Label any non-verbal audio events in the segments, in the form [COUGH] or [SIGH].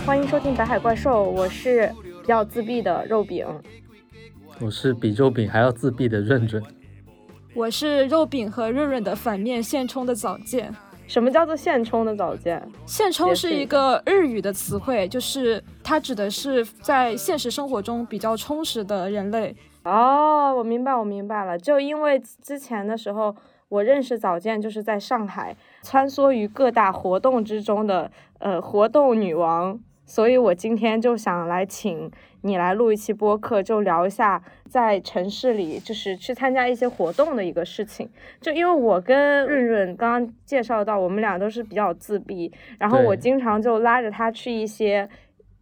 好，欢迎收听《北海怪兽》，我是比较自闭的肉饼，我是比肉饼还要自闭的润润，我是肉饼和润润的反面现充的早见。什么叫做现充的早见？现充是一个日语的词汇，就是它指的是在现实生活中比较充实的人类。哦，我明白，我明白了。就因为之前的时候，我认识早见就是在上海穿梭于各大活动之中的呃活动女王，所以我今天就想来请你来录一期播客，就聊一下在城市里就是去参加一些活动的一个事情。就因为我跟润润刚刚介绍到，我们俩都是比较自闭，然后我经常就拉着他去一些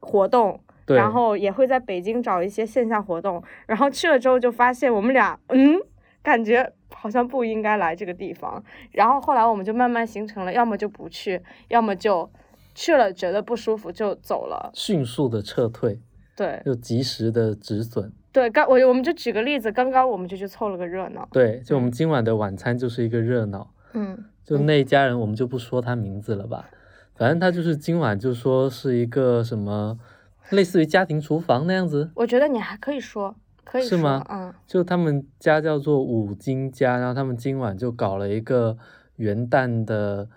活动。对，然后也会在北京找一些线下活动，然后去了之后就发现我们俩，嗯，感觉好像不应该来这个地方。然后后来我们就慢慢形成了，要么就不去，要么就去了觉得不舒服就走了。迅速的撤退，对又及时的止损。对，刚我我们就举个例子，刚刚我们就去凑了个热闹。对，就我们今晚的晚餐就是一个热闹。嗯，就那一家人，我们就不说他名字了吧，反正他就是今晚就说是一个什么，类似于家庭厨房那样子。我觉得你还可以说，可以说，是吗嗯，就他们家叫做五金家，然后他们今晚就搞了一个元旦的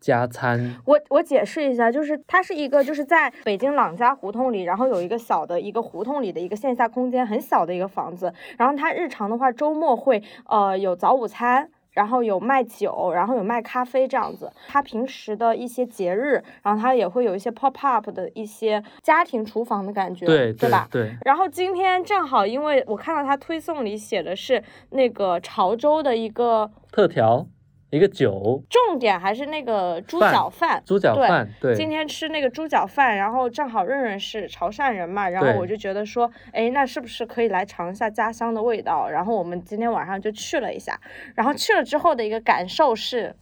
加餐。我我解释一下，就是它是一个就是在北京朗家胡同里，然后有一个小的一个胡同里的一个线下空间，很小的一个房子。然后它日常的话，周末会呃有早午餐。然后有卖酒，然后有卖咖啡这样子。它平时的一些节日，然后它也会有一些 pop up 的一些家庭厨房的感觉，对对吧？对，然后今天正好，因为我看到他推送里写的是那个潮州的一个特调一个酒，重点，还是那个猪脚饭。猪脚饭，对，今天吃那个猪脚饭，然后正好润润是潮汕人嘛，然后我就觉得说，哎，那是不是可以来尝一下家乡的味道？然后我们今天晚上就去了一下，然后去了之后的一个感受是，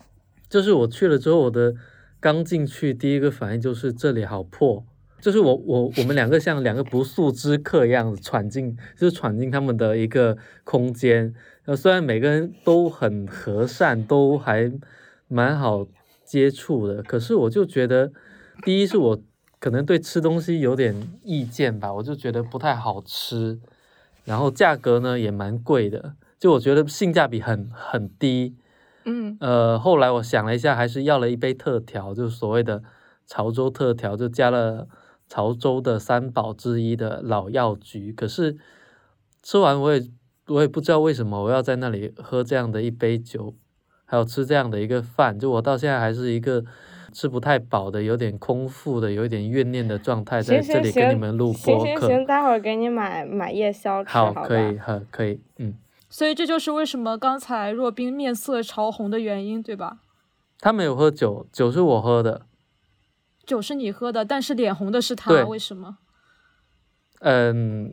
就是我去了之后，我的刚进去第一个反应就是这里好破，就是我我我们两个像两个不速之客一样闯进，就是闯进他们的一个空间。呃，虽然每个人都很和善，都还蛮好接触的，可是我就觉得，第一是我可能对吃东西有点意见吧，我就觉得不太好吃，然后价格呢也蛮贵的，就我觉得性价比很很低。嗯，呃，后来我想了一下，还是要了一杯特调，就是所谓的潮州特调，就加了潮州的三宝之一的老药局。可是吃完我也我也不知道为什么我要在那里喝这样的一杯酒，还有吃这样的一个饭，就我到现在还是一个吃不太饱的、有点空腹的、有一点怨念的状态，在行行这里跟你们录行播客。行行，待会儿给你买买夜宵吃，好，吧？可以，好，可以，嗯。所以这就是为什么刚才若冰面色潮红的原因，对吧？他没有喝酒，酒是我喝的。酒是你喝的，但是脸红的是他，为什么？嗯，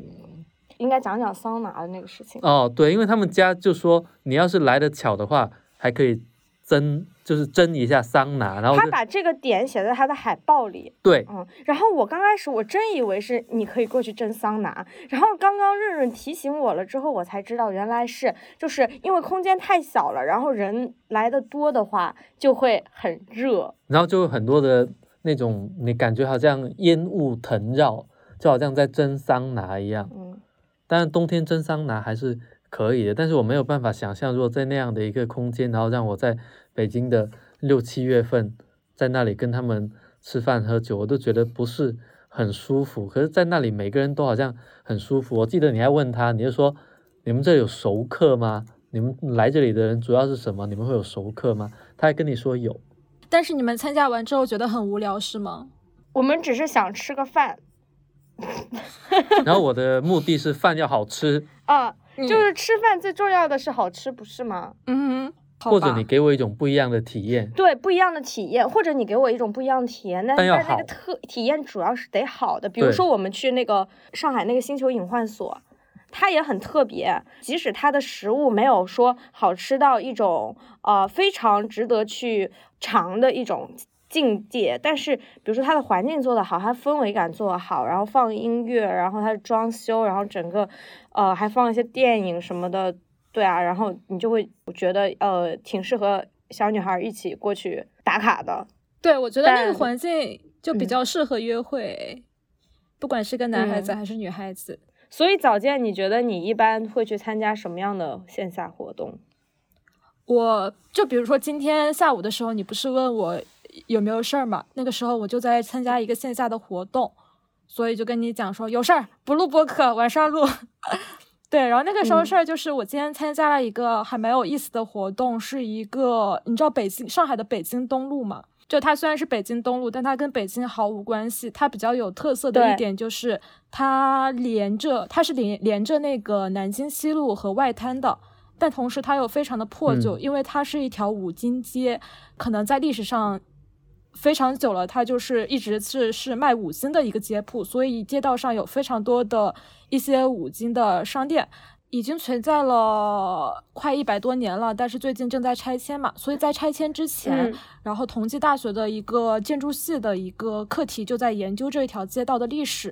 应该讲讲桑拿的那个事情。哦，对，因为他们家就说你要是来的巧的话，还可以蒸，就是蒸一下桑拿，然后他把这个点写在他的海报里，对。嗯，然后我刚开始我真以为是你可以过去蒸桑拿，然后刚刚润润提醒我了之后，我才知道原来是就是因为空间太小了，然后人来的多的话就会很热，然后就有很多的那种，你感觉好像烟雾腾绕，就好像在蒸桑拿一样。嗯，当然冬天蒸桑拿还是可以的，但是我没有办法想象，如果在那样的一个空间，然后让我在北京的六七月份在那里跟他们吃饭喝酒，我都觉得不是很舒服。可是，在那里每个人都好像很舒服。我记得你还问他，你就说你们这有熟客吗？你们来这里的人主要是什么？你们会有熟客吗？他还跟你说有。但是你们参加完之后觉得很无聊，是吗？我们只是想吃个饭 [LAUGHS] 然后我的目的是饭要好吃，啊，嗯就是吃饭最重要的是好吃，不是吗？嗯哼，或者你给我一种不一样的体验。对，不一样的体验，或者你给我一种不一样的体验，但是在那个特体验主要是得好的。比如说我们去那个上海那个星球隐幻所，它也很特别，即使它的食物没有说好吃到一种呃非常值得去尝的一种。境界，但是比如说它的环境做得好，它氛围感做得好，然后放音乐，然后它的装修，然后整个，呃，还放一些电影什么的，对啊，然后你就会觉得呃挺适合小女孩一起过去打卡的。对，我觉得那个环境就比嗯较适合约会，不管是跟男孩子嗯还是女孩子。所以早见，你觉得你一般会去参加什么样的线下活动？我就比如说今天下午的时候，你不是问我有没有事儿嘛？那个时候我就在参加一个线下的活动，所以就跟你讲说有事儿不录播客，晚上录。[LAUGHS] 对，然后那个时候嗯事儿就是我今天参加了一个还蛮有意思的活动，是一个你知道北京上海的北京东路嘛？就它虽然是北京东路，但它跟北京毫无关系。它比较有特色的一点就是它连着，它是连连着那个南京西路和外滩的。但同时它又非常的破旧，嗯因为它是一条五金街，可能在历史上非常久了，它就是一直是是卖五金的一个街铺，所以街道上有非常多的一些五金的商店。已经存在了快一百多年了，但是最近正在拆迁嘛，所以在拆迁之前，嗯然后同济大学的一个建筑系的一个课题就在研究这一条街道的历史，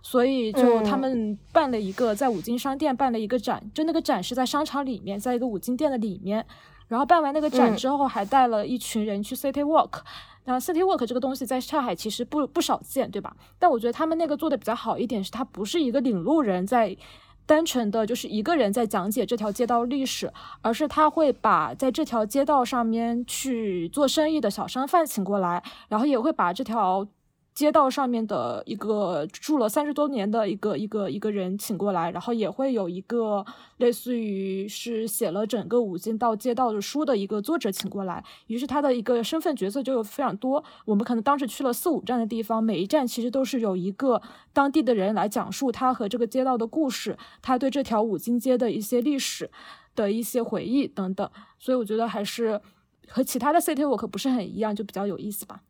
所以就他嗯们办了一个在五金商店办了一个展，就那个展是在商场里面，在一个五金店的里面。然后办完那个展嗯之后，还带了一群人去 City Walk。那 City Walk 这个东西在上海其实不不少见，对吧？但我觉得他们那个做的比较好一点，是它不是一个领路人在单纯的就是一个人在讲解这条街道历史，而是他会把在这条街道上面去做生意的小商贩请过来，然后也会把这条街道上面的一个住了三十多年的一个一个一个人请过来，然后也会有一个类似于是写了整个五金到街道的书的一个作者请过来，于是他的一个身份角色就有非常多。我们可能当时去了四五站的地方，每一站其实都是有一个当地的人来讲述他和这个街道的故事，他对这条五金街的一些历史的一些回忆等等。所以我觉得还是和其他的 City Walk 不是很一样，就比较有意思吧。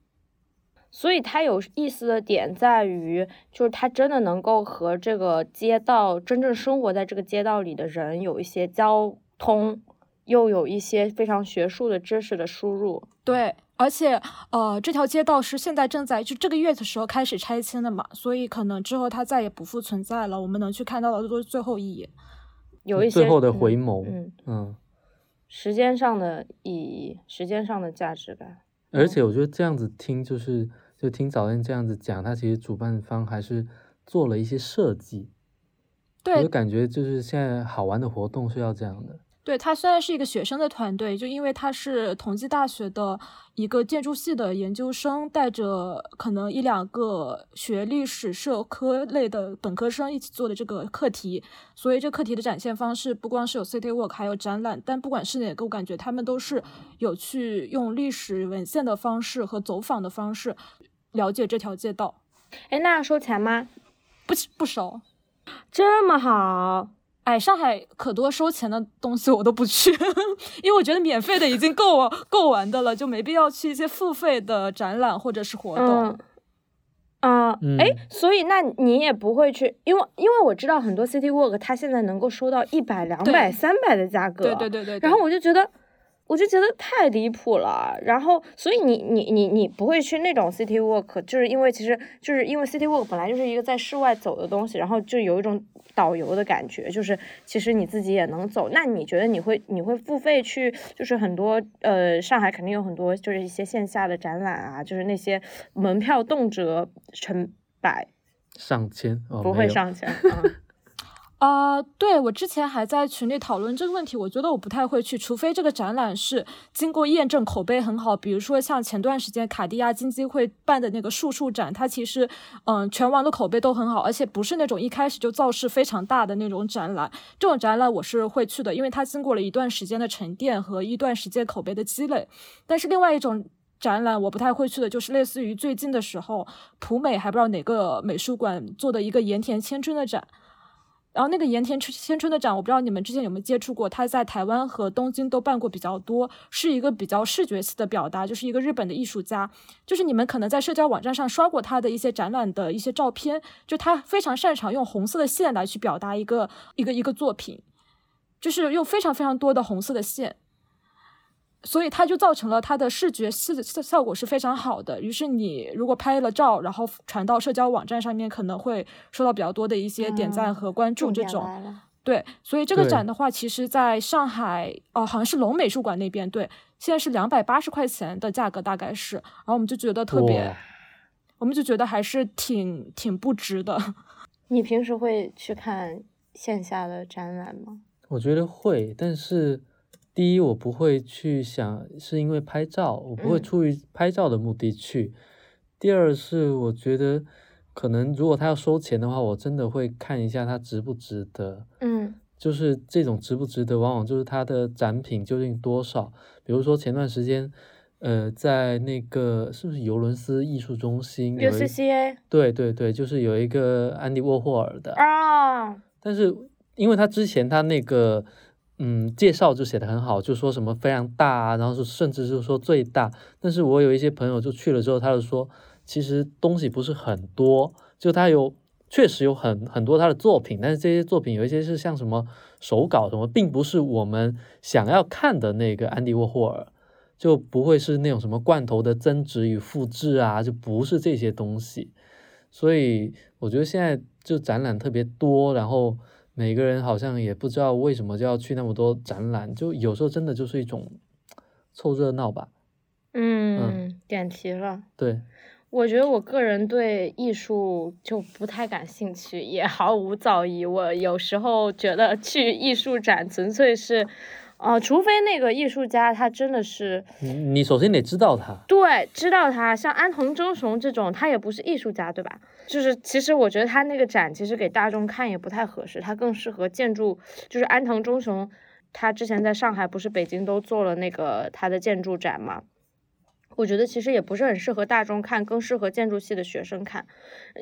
所以它有意思的点在于，就是它真的能够和这个街道真正生活在这个街道里的人有一些交通，又有一些非常学术的知识的输入。对，而且呃，这条街道是现在正在就这个月的时候开始拆迁的嘛，所以可能之后它再也不复存在了。我们能去看到的都是最后一眼。有一些最后的嗯回眸，嗯，嗯，时间上的意义，时间上的价值感。而且我觉得这样子听，就是就听早恋这样子讲，他其实主办方还是做了一些设计，我就感觉就是现在好玩的活动是要这样的。对，他虽然是一个学生的团队，就因为他是同济大学的一个建筑系的研究生，带着可能一两个学历史、社科类的本科生一起做的这个课题，所以这课题的展现方式不光是有 City Walk，还有展览，但不管是哪个，我感觉他们都是有去用历史文献的方式和走访的方式了解这条街道，哎，那要收钱吗？不不收。这么好，哎，上海可多收钱的东西我都不去，[LAUGHS] 因为我觉得免费的已经够够玩的了，就没必要去一些付费的展览或者是活动。嗯。啊，嗯哎，所以那你也不会去，因为因为我知道很多 City Walk 它现在能够收到一百、两百、三百的价格，对对对对。然后我就觉得，我就觉得太离谱了。然后，所以你你你你不会去那种 city walk，就是因为其实就是因为 city walk 本来就是一个在室外走的东西，然后就有一种导游的感觉，就是其实你自己也能走。那你觉得你会你会付费去，就是很多呃上海肯定有很多就是一些线下的展览啊，就是那些门票动辄成百，上千哦，不会上千啊。[LAUGHS] 啊、对我之前还在群里讨论这个问题，我觉得我不太会去，除非这个展览是经过验证，口碑很好。比如说像前段时间卡地亚金鸡会办的那个树树展，它其实嗯全网的口碑都很好，而且不是那种一开始就造势非常大的那种展览。这种展览我是会去的，因为它经过了一段时间的沉淀和一段时间口碑的积累。但是另外一种。展览我不太会去的，就是类似于最近的时候，普美还不知道哪个美术馆做的一个盐田千春的展，然后那个盐田千春的展，我不知道你们之前有没有接触过，他在台湾和东京都办过比较多，是一个比较视觉系的表达，就是一个日本的艺术家，就是你们可能在社交网站上刷过他的一些展览的一些照片，就他非常擅长用红色的线来去表达一个一个一个作品，就是用非常非常多的红色的线。所以它就造成了它的视觉效效果是非常好的。于是你如果拍了照，然后传到社交网站上面，可能会收到比较多的一些点赞嗯和关注。这种、对，所以这个展的话，其实在上海哦，好像是龙美术馆那边，对，现在是两百八十块钱的价格，大概是。然后我们就觉得特别我们就觉得还是挺挺不值的。[LAUGHS] 你平时会去看线下的展览吗？我觉得会，但是第一我不会去想是因为拍照，我不会嗯出于拍照的目的去。第二是我觉得可能如果他要收钱的话，我真的会看一下他值不值得。嗯就是这种值不值得，往往就是他的展品究竟多少。比如说前段时间，呃，在那个是不是尤伦斯艺术中心有一，UCCA 对对对，就是有一个安迪沃霍尔的，啊，但是因为他之前他那个嗯介绍就写的很好，就说什么非常大啊，然后是甚至是说最大。但是我有一些朋友就去了之后，他就说其实东西不是很多，就他有确实有很很多他的作品，但是这些作品有一些是像什么手稿什么，并不是我们想要看的那个安迪沃霍尔。就不会是那种什么罐头的增值与复制啊，就不是这些东西。所以我觉得现在就展览特别多，然后每个人好像也不知道为什么就要去那么多展览，就有时候真的就是一种凑热闹吧。嗯，点题了。对，我觉得我个人对艺术就不太感兴趣，也毫无造诣。我有时候觉得去艺术展纯粹是，呃，除非那个艺术家他真的是你你首先得知道他。对知道他，像安藤忠雄这种，他也不是艺术家，对吧？就是其实我觉得他那个展其实给大众看也不太合适，他更适合建筑，就是安藤忠雄，他之前在上海不是北京都做了那个他的建筑展嘛。我觉得其实也不是很适合大众看，更适合建筑系的学生看，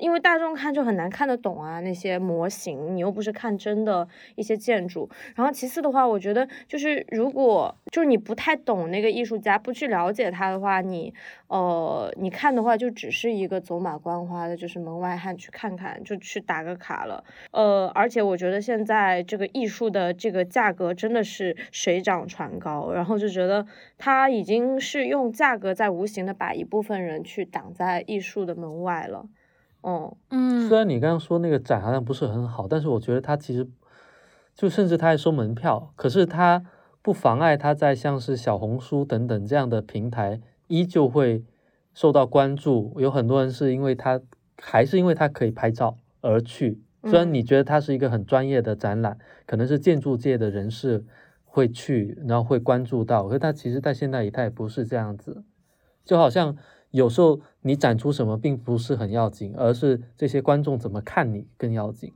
因为大众看就很难看得懂啊那些模型，你又不是看真的一些建筑。然后其次的话，我觉得就是如果就是你不太懂那个艺术家，不去了解他的话，你呃你看的话就只是一个走马观花的，就是门外汉去看看，就去打个卡了。呃，而且我觉得现在这个艺术的这个价格真的是水涨船高，然后就觉得它已经是用价格在无形的把一部分人去挡在艺术的门外了。嗯嗯虽然你刚刚说那个展好像不是很好，但是我觉得它其实就甚至它还收门票，可是它不妨碍它在像是小红书等等这样的平台依旧会受到关注。有很多人是因为他还是因为他可以拍照而去，虽然嗯你觉得它是一个很专业的展览，可能是建筑界的人士会去，然后会关注到，可是它其实在现代里它也不是这样子，就好像。有时候你展出什么并不是很要紧，而是这些观众怎么看你更要紧。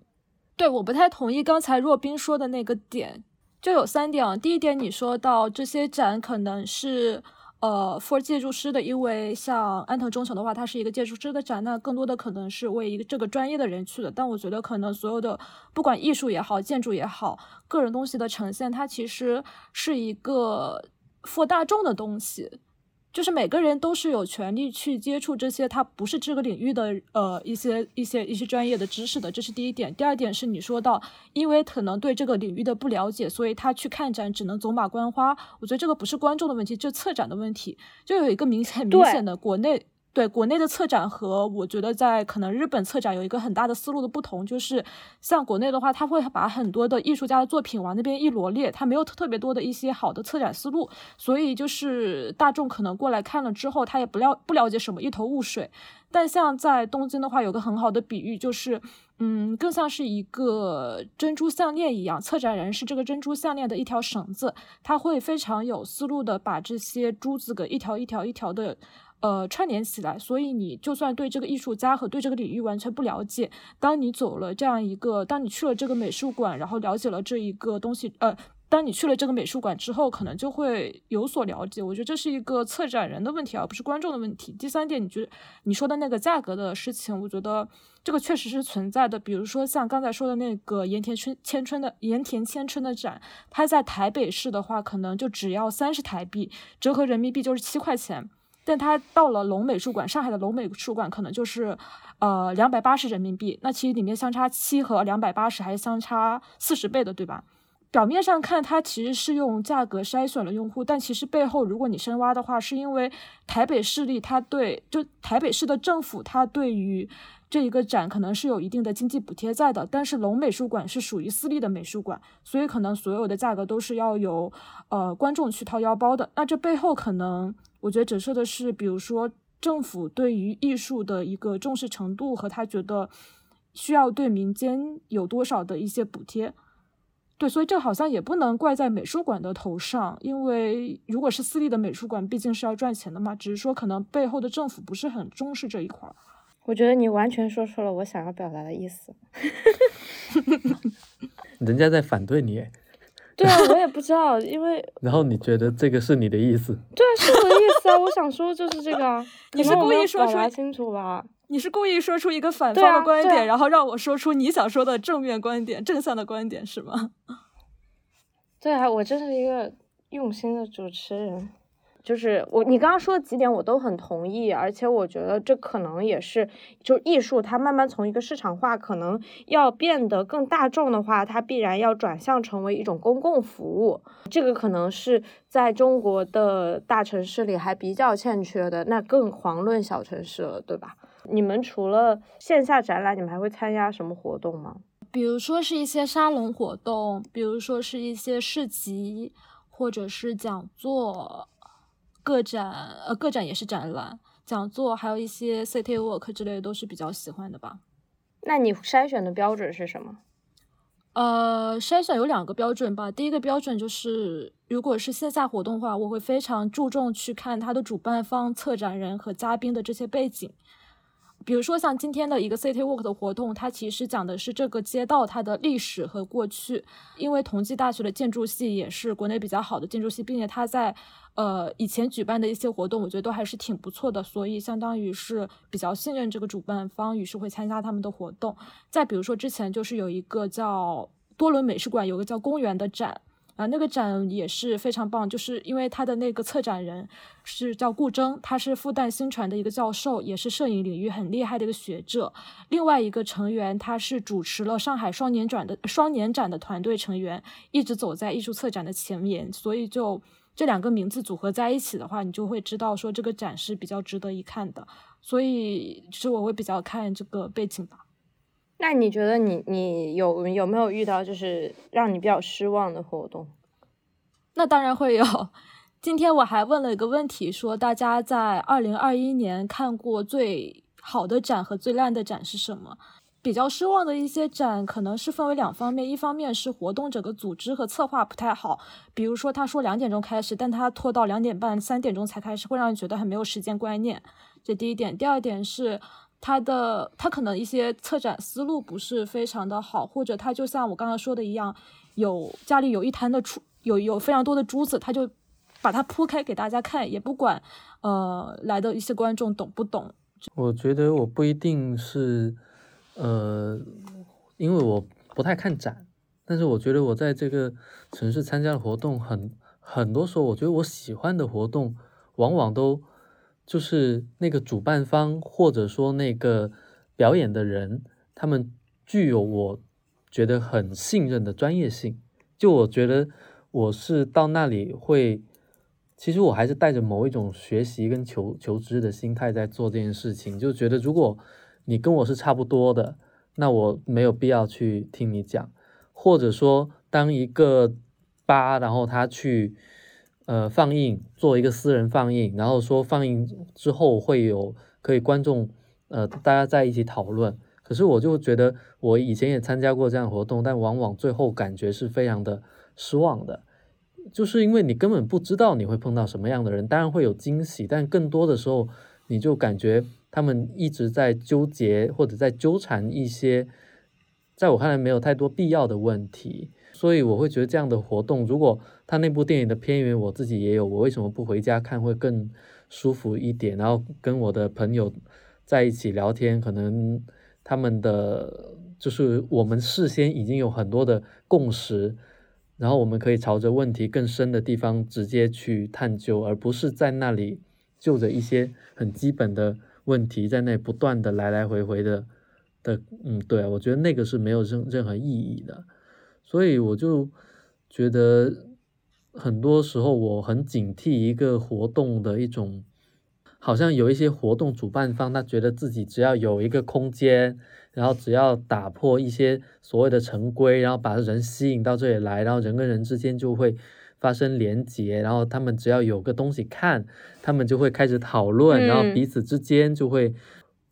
对，我不太同意刚才若冰说的那个点，就有三点啊。第一点，你说到这些展可能是呃 for 建筑师的，因为像安藤忠雄的话，他是一个建筑师的展，那更多的可能是为一个这个专业的人去的。但我觉得可能所有的不管艺术也好，建筑也好，个人东西的呈现，它其实是一个 for 大众的东西。就是每个人都是有权利去接触这些他不是这个领域的呃一些一些一些专业的知识的，这是第一点。第二点是你说到，因为可能对这个领域的不了解，所以他去看展只能走马观花。我觉得这个不是观众的问题，这策展的问题。就有一个明显明显的国内。对国内的策展和我觉得在可能日本策展有一个很大的思路的不同，就是像国内的话，他会把很多的艺术家的作品往那边一罗列，他没有特别多的一些好的策展思路，所以就是大众可能过来看了之后，他也不了不了解什么，一头雾水。但像在东京的话，有个很好的比喻，就是嗯，更像是一个珍珠项链一样，策展人是这个珍珠项链的一条绳子，他会非常有思路的把这些珠子给一条一条一条的。呃，串联起来，所以你就算对这个艺术家和对这个领域完全不了解，当你走了这样一个，当你去了这个美术馆，然后了解了这一个东西，呃，当你去了这个美术馆之后，可能就会有所了解。我觉得这是一个策展人的问题，而不是观众的问题。第三点，你觉得你说的那个价格的事情，我觉得这个确实是存在的。比如说像刚才说的那个盐田春千春的盐田千春的展，它在台北市的话，可能就只要三十台币，折合人民币就是七块钱。但它到了龙美术馆，上海的龙美术馆可能就是，呃，两百八十人民币。那其实里面相差七和两百八十还是相差四十倍的，对吧？表面上看，它其实是用价格筛选了用户，但其实背后，如果你深挖的话，是因为台北市立它对就台北市的政府，它对于这一个展可能是有一定的经济补贴在的。但是龙美术馆是属于私立的美术馆，所以可能所有的价格都是要由呃观众去掏腰包的。那这背后可能。我觉得折射的是，比如说政府对于艺术的一个重视程度和他觉得需要对民间有多少的一些补贴。对，所以这好像也不能怪在美术馆的头上，因为如果是私立的美术馆，毕竟是要赚钱的嘛。只是说可能背后的政府不是很重视这一块儿。我觉得你完全说出了我想要表达的意思。[LAUGHS] 人家在反对你，对啊，我也不知道，因为 [LAUGHS] 然后你觉得这个是你的意思？对啊，是我的意思啊，我想说就是这个啊。[LAUGHS] 你是故意说出清楚吧？你是故意说出一个反方的观点，然后让我说出你想说的正面观点、正向的观点，是吗？[LAUGHS] 对啊，我真是一个用心的主持人。就是我，你刚刚说的几点我都很同意，而且我觉得这可能也是，就艺术它慢慢从一个市场化，可能要变得更大众的话，它必然要转向成为一种公共服务。这个可能是在中国的大城市里还比较欠缺的，那更遑论小城市了，对吧？你们除了线下展览，你们还会参加什么活动吗？比如说是一些沙龙活动，比如说是一些市集，或者是讲座。个展，呃，个展也是展览、讲座，还有一些 city walk 之类的，都是比较喜欢的吧。那你筛选的标准是什么？呃，筛选有两个标准吧。第一个标准就是，如果是线下活动的话，我会非常注重去看它的主办方、策展人和嘉宾的这些背景。比如说像今天的一个 City Walk 的活动，它其实讲的是这个街道它的历史和过去。因为同济大学的建筑系也是国内比较好的建筑系，并且它在呃以前举办的一些活动，我觉得都还是挺不错的，所以相当于是比较信任这个主办方，于是会参加他们的活动。再比如说之前就是有一个叫多伦美术馆有个叫公园的展。啊，那个展也是非常棒，就是因为他的那个策展人是叫顾铮，他是复旦新传的一个教授，也是摄影领域很厉害的一个学者。另外一个成员，他是主持了上海双年展的双年展的团队成员，一直走在艺术策展的前沿。所以就这两个名字组合在一起的话，你就会知道说这个展是比较值得一看的。所以其实我会比较看这个背景吧。那你觉得你你有有没有遇到就是让你比较失望的活动？那当然会有。[LAUGHS] 今天我还问了一个问题，说大家在二零二一年看过最好的展和最烂的展是什么？比较失望的一些展可能是分为两方面，一方面是活动整个组织和策划不太好，比如说他说两点钟开始，但他拖到两点半、三点钟才开始，会让人觉得很没有时间观念。这第一点。第二点是。他的他可能一些策展思路不是非常的好，或者他就像我刚刚说的一样，有家里有一摊的珠，有有非常多的珠子，他就把它铺开给大家看，也不管呃来的一些观众懂不懂。我觉得我不一定是呃，因为我不太看展，但是我觉得我在这个城市参加的活动很很多时候，我觉得我喜欢的活动往往都。就是那个主办方或者说那个表演的人，他们具有我觉得很信任的专业性。就我觉得我是到那里会，其实我还是带着某一种学习跟求求知的心态在做这件事情。就觉得如果你跟我是差不多的，那我没有必要去听你讲。或者说，当一个吧，然后他去。呃，放映做一个私人放映，然后说放映之后会有可以观众呃大家在一起讨论。可是我就觉得我以前也参加过这样的活动，但往往最后感觉是非常的失望的，就是因为你根本不知道你会碰到什么样的人，当然会有惊喜，但更多的时候你就感觉他们一直在纠结或者在纠缠一些在我看来没有太多必要的问题。所以我会觉得这样的活动，如果他那部电影的片源我自己也有，我为什么不回家看会更舒服一点？然后跟我的朋友在一起聊天，可能他们的就是我们事先已经有很多的共识，然后我们可以朝着问题更深的地方直接去探究，而不是在那里就着一些很基本的问题在那不断的来来回回的的，嗯，对我觉得那个是没有任任何意义的。所以我就觉得，很多时候我很警惕一个活动的一种，好像有一些活动主办方，他觉得自己只要有一个空间，然后只要打破一些所谓的成规，然后把人吸引到这里来，然后人跟人之间就会发生连结，然后他们只要有个东西看，他们就会开始讨论，然后嗯彼此之间就会。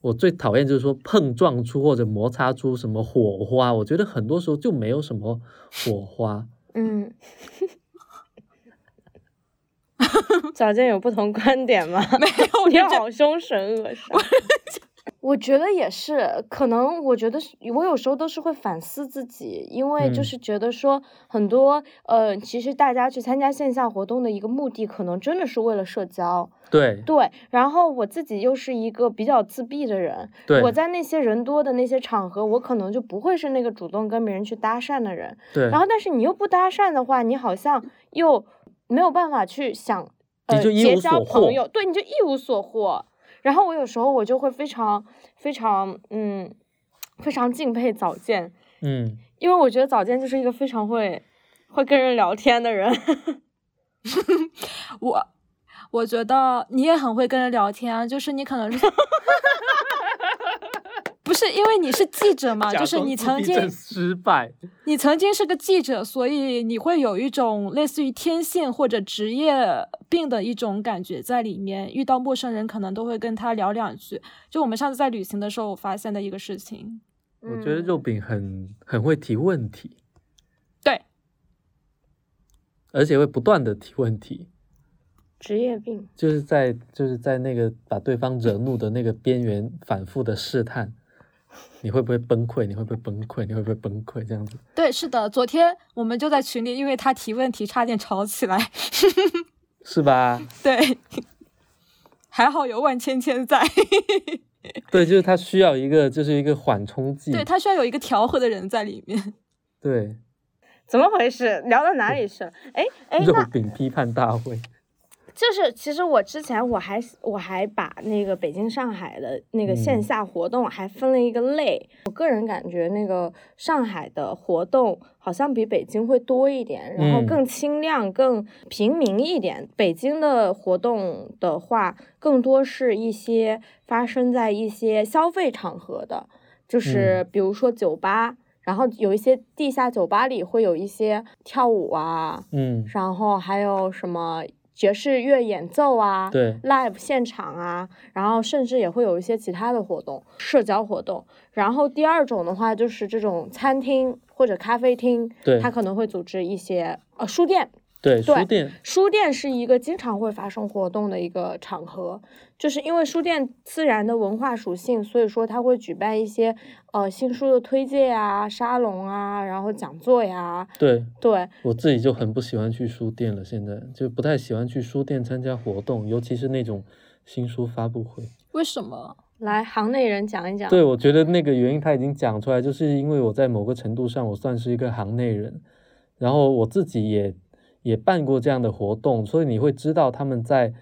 我最讨厌就是说碰撞出或者摩擦出什么火花，我觉得很多时候就没有什么火花。嗯，[LAUGHS] 早见有不同观点吗？[LAUGHS] 没有，[LAUGHS] 你好凶神恶煞。我觉得也是，可能我觉得是我有时候都是会反思自己，因为就嗯是觉得说很多呃，其实大家去参加线下活动的一个目的，可能真的是为了社交。对对，然后我自己又是一个比较自闭的人，对我在那些人多的那些场合，我可能就不会是那个主动跟别人去搭讪的人。对，然后，但是你又不搭讪的话，你好像又没有办法去想，呃，你就一结交无所获朋友，对，你就一无所获。然后我有时候我就会非常非常嗯，非常敬佩早见，嗯，因为我觉得早见就是一个非常会会跟人聊天的人。[LAUGHS] 我我觉得你也很会跟人聊天啊，就是你可能是。[LAUGHS] 不是因为你是记者嘛，[LAUGHS] 就是你曾经失败，你曾经是个记者，所以你会有一种类似于天性或者职业病的一种感觉在里面。遇到陌生人，可能都会跟他聊两句。就我们上次在旅行的时候，我发现的一个事情。我觉得嗯肉饼很很会提问题，对，而且会不断的提问题，职业病，就是在就是在那个把对方惹怒的那个边缘反复的试探，你会不会崩溃？你会不会崩溃？你会不会崩溃？这样子对，是的，昨天我们就在群里，因为他提问题差点吵起来。是吧？[LAUGHS] 对，还好有万千千在，[LAUGHS] 对，就是他需要一个就是一个缓冲剂，对他需要有一个调和的人在里面。对怎么回事？聊到哪里去了？哎哎，肉饼批判大会，就是其实我之前我还我还把那个北京、上海的那个线嗯下活动还分了一个类。我个人感觉那个上海的活动好像比北京会多一点，然后嗯更清亮、更平民一点。北京的活动的话，更多是一些发生在一些消费场合的，就是比如说酒吧。然后有一些地下酒吧里会有一些跳舞啊，嗯，然后还有什么爵士乐演奏啊，对，live 现场啊，然后甚至也会有一些其他的活动，社交活动。然后第二种的话就是这种餐厅或者咖啡厅，对它可能会组织一些呃书店，对，对书店，书店是一个经常会发生活动的一个场合，就是因为书店自然的文化属性，所以说他会举办一些呃新书的推介啊、沙龙啊，然后讲座呀，对对，我自己就很不喜欢去书店了，现在就不太喜欢去书店参加活动，尤其是那种新书发布会。为什么？来行内人讲一讲。对，我觉得那个原因他已经讲出来，就是因为我在某个程度上我算是一个行内人，然后我自己也也办过这样的活动，所以你会知道他们在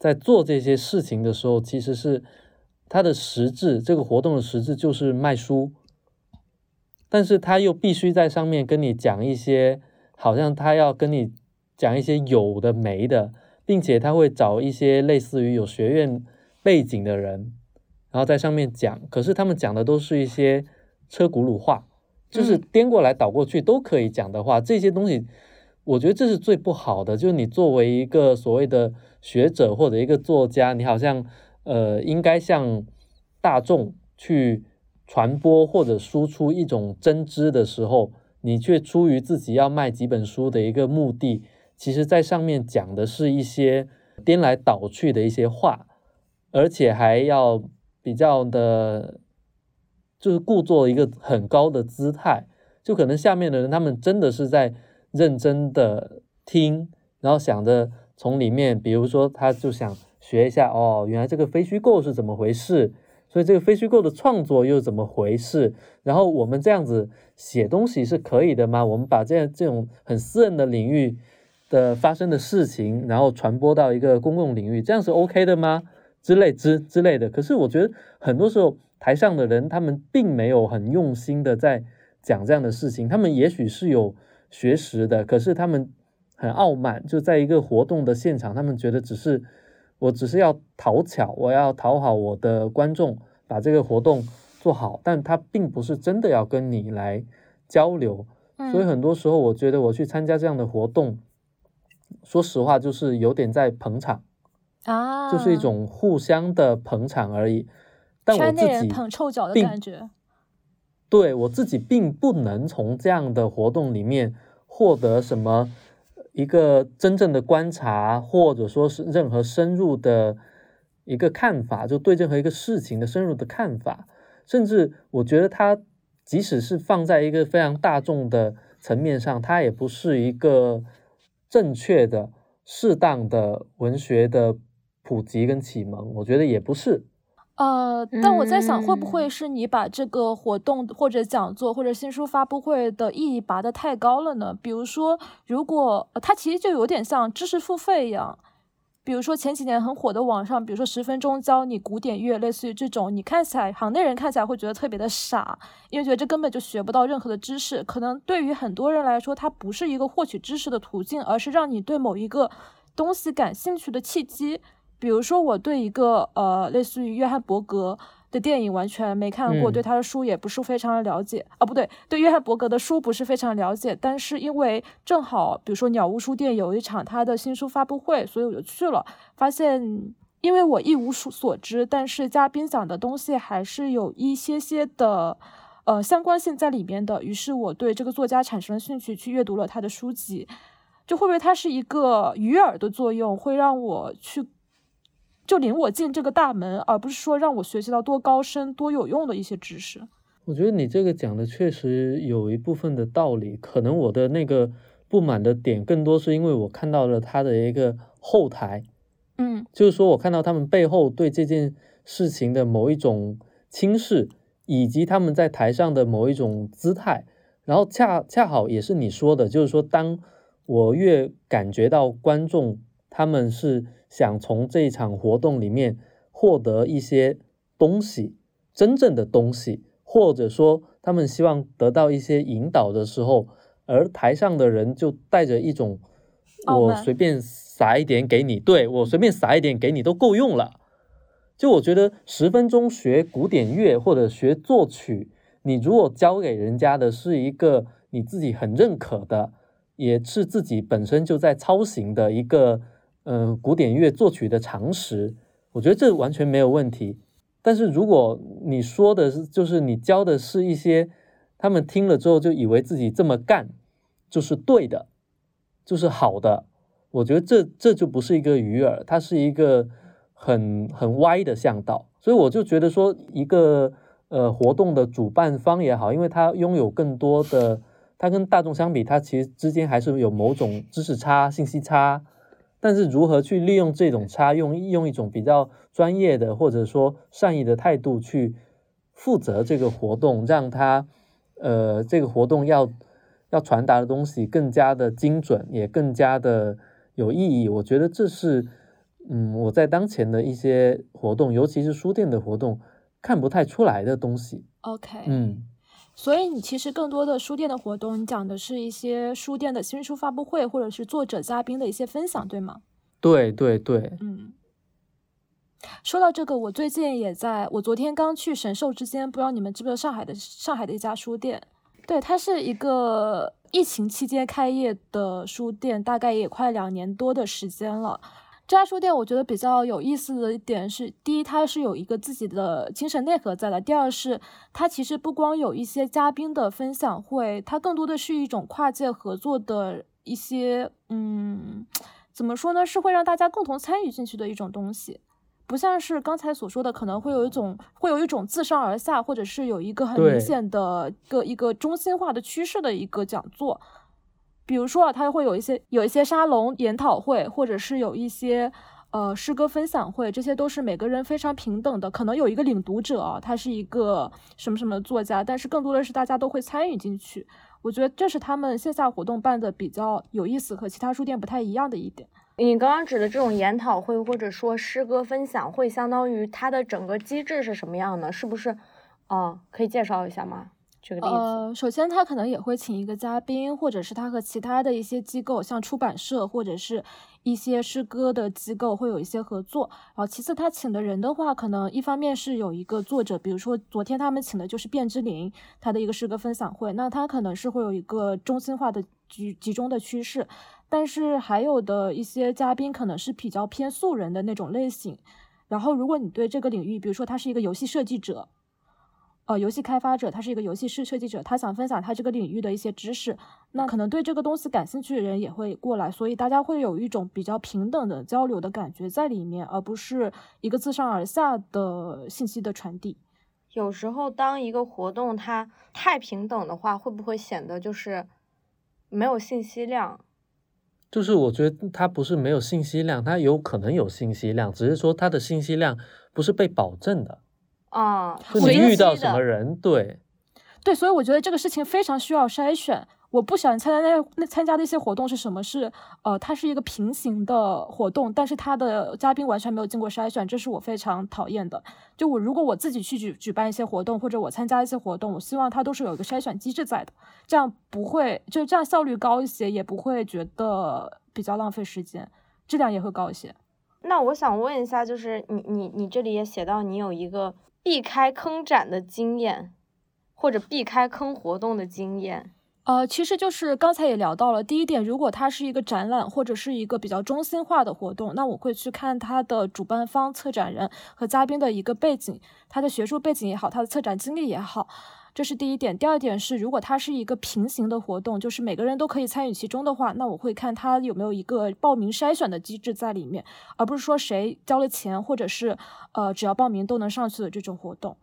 在做这些事情的时候，其实是它的实质，这个活动的实质就是卖书，但是他又必须在上面跟你讲一些，好像他要跟你讲一些有的没的，并且他会找一些类似于有学院背景的人。然后在上面讲，可是他们讲的都是一些车轱辘话，就是嗯颠过来倒过去都可以讲的话，这些东西，我觉得这是最不好的。就是你作为一个所谓的学者或者一个作家，你好像呃应该向大众去传播或者输出一种真知的时候，你却出于自己要卖几本书的一个目的，其实在上面讲的是一些颠来倒去的一些话，而且还要比较的，就是故作一个很高的姿态，就可能下面的人他们真的是在认真的听，然后想着从里面，比如说他就想学一下哦，原来这个非虚构是怎么回事，所以这个非虚构的创作又怎么回事，然后我们这样子写东西是可以的吗？我们把这样这种很私人的领域的发生的事情，然后传播到一个公共领域，这样是 OK 的吗？之类之之类的。可是我觉得很多时候台上的人他们并没有很用心的在讲这样的事情，他们也许是有学识的，可是他们很傲慢，就在一个活动的现场，他们觉得只是我只是要讨巧，我要讨好我的观众，把这个活动做好，但他并不是真的要跟你来交流。所以嗯很多时候，我觉得我去参加这样的活动，说实话，就是有点在捧场，啊，就是一种互相的捧场而已。但我自己捧臭脚的并感觉。对我自己并不能从这样的活动里面获得什么一个真正的观察，或者说是任何深入的一个看法，就对任何一个事情的深入的看法。甚至我觉得它即使是放在一个非常大众的层面上，它也不是一个正确的、适当的文学的普及跟启蒙。我觉得也不是。呃，但我在想，会不会嗯是你把这个活动或者讲座或者新书发布会的意义拔得太高了呢？比如说，如果、呃它其实就有点像知识付费一样。比如说前几年很火的网上，比如说十分钟教你古典乐，类似于这种，你看起来行内人看起来会觉得特别的傻，因为觉得这根本就学不到任何的知识。可能对于很多人来说，它不是一个获取知识的途径，而是让你对某一个东西感兴趣的契机。比如说，我对一个呃类似于约翰伯格的电影完全没看过，嗯对他的书也不是非常的了解啊，不对，对约翰伯格的书不是非常了解，但是因为正好比如说鸟屋书店有一场他的新书发布会，所以我就去了，发现因为我一无所所知，但是嘉宾讲的东西还是有一些些的。呃，相关性在里面的，于是我对这个作家产生了兴趣，去阅读了他的书籍。就会不会它是一个鱼饵的作用，会让我去就领我进这个大门，而不是说让我学习到多高深、多有用的一些知识。我觉得你这个讲的确实有一部分的道理，可能我的那个不满的点更多是因为我看到了他的一个后台，嗯。就是说我看到他们背后对这件事情的某一种轻视，以及他们在台上的某一种姿态，然后恰恰好也是你说的，就是说当我越感觉到观众他们是想从这一场活动里面获得一些东西，真正的东西，或者说他们希望得到一些引导的时候，而台上的人就带着一种我随便撒一点给你，对我随便撒一点给你都够用了。就我觉得十分钟学古典乐或者学作曲，你如果教给人家的是一个你自己很认可的，也是自己本身就在操行的一个嗯、古典乐作曲的常识，我觉得这完全没有问题。但是如果你说的是，就是你教的是一些他们听了之后就以为自己这么干就是对的，就是好的，我觉得这这就不是一个鱼饵，它是一个很很歪的向导。所以我就觉得说，一个呃活动的主办方也好，因为他拥有更多的，他跟大众相比，他其实之间还是有某种知识差、信息差。但是如何去利用这种差，用用一种比较专业的或者说善意的态度去负责这个活动，让它呃这个活动要要传达的东西更加的精准，也更加的有意义。我觉得这是嗯我在当前的一些活动，尤其是书店的活动看不太出来的东西。，OK，嗯，所以你其实更多的书店的活动，你讲的是一些书店的新书发布会，或者是作者嘉宾的一些分享，对吗？对对对，嗯。说到这个，我最近也在，我昨天刚去神兽之间，不知道你们知不知道上海的上海的一家书店，对，它是一个疫情期间开业的书店，大概也快两年多的时间了。这家书店我觉得比较有意思的一点是，第一，它是有一个自己的精神内核在的；第二是它其实不光有一些嘉宾的分享会，它更多的是一种跨界合作的一些，嗯，怎么说呢？是会让大家共同参与进去的一种东西。不像是刚才所说的，可能会有一种会有一种自上而下，或者是有一个很明显的一个一个中心化的趋势的一个讲座。比如说啊，它会有一些有一些沙龙研讨会，或者是有一些呃诗歌分享会，这些都是每个人非常平等的。可能有一个领读者啊，他是一个什么什么作家，但是更多的是大家都会参与进去。我觉得这是他们线下活动办的比较有意思和其他书店不太一样的一点。你刚刚指的这种研讨会或者说诗歌分享会，相当于它的整个机制是什么样的？是不是？哦，可以介绍一下吗？举个例子。呃，首先他可能也会请一个嘉宾，或者是他和其他的一些机构，像出版社或者是一些诗歌的机构会有一些合作。然后其次他请的人的话，可能一方面是有一个作者，比如说昨天他们请的就是卞之琳，他的一个诗歌分享会，那他可能是会有一个中心化的集集中的趋势。但是还有的一些嘉宾可能是比较偏素人的那种类型。然后，如果你对这个领域，比如说他是一个游戏设计者，呃，游戏开发者，他是一个游戏设设计者，他想分享他这个领域的一些知识，那可能对这个东西感兴趣的人也会过来，所以大家会有一种比较平等的交流的感觉在里面，而不是一个自上而下的信息的传递。有时候，当一个活动它太平等的话，会不会显得就是没有信息量？就是我觉得它不是没有信息量，它有可能有信息量，只是说它的信息量不是被保证的啊。就你遇到什么人，对，对，所以我觉得这个事情非常需要筛选。我不喜欢参加那那参加的一些活动是什么？是呃，它是一个平行的活动，但是它的嘉宾完全没有经过筛选，这是我非常讨厌的。就我如果我自己去举举办一些活动，或者我参加一些活动，我希望它都是有一个筛选机制在的，这样不会就这样效率高一些，也不会觉得比较浪费时间，质量也会高一些。那我想问一下，就是你你你这里也写到你有一个避开坑展的经验，或者避开坑活动的经验。呃，其实就是刚才也聊到了，第一点，如果它是一个展览或者是一个比较中心化的活动，那我会去看它的主办方、策展人和嘉宾的一个背景，他的学术背景也好，他的策展经历也好，这是第一点。第二点是，如果它是一个平行的活动，就是每个人都可以参与其中的话，那我会看他有没有一个报名筛选的机制在里面，而不是说谁交了钱或者是呃只要报名都能上去的这种活动，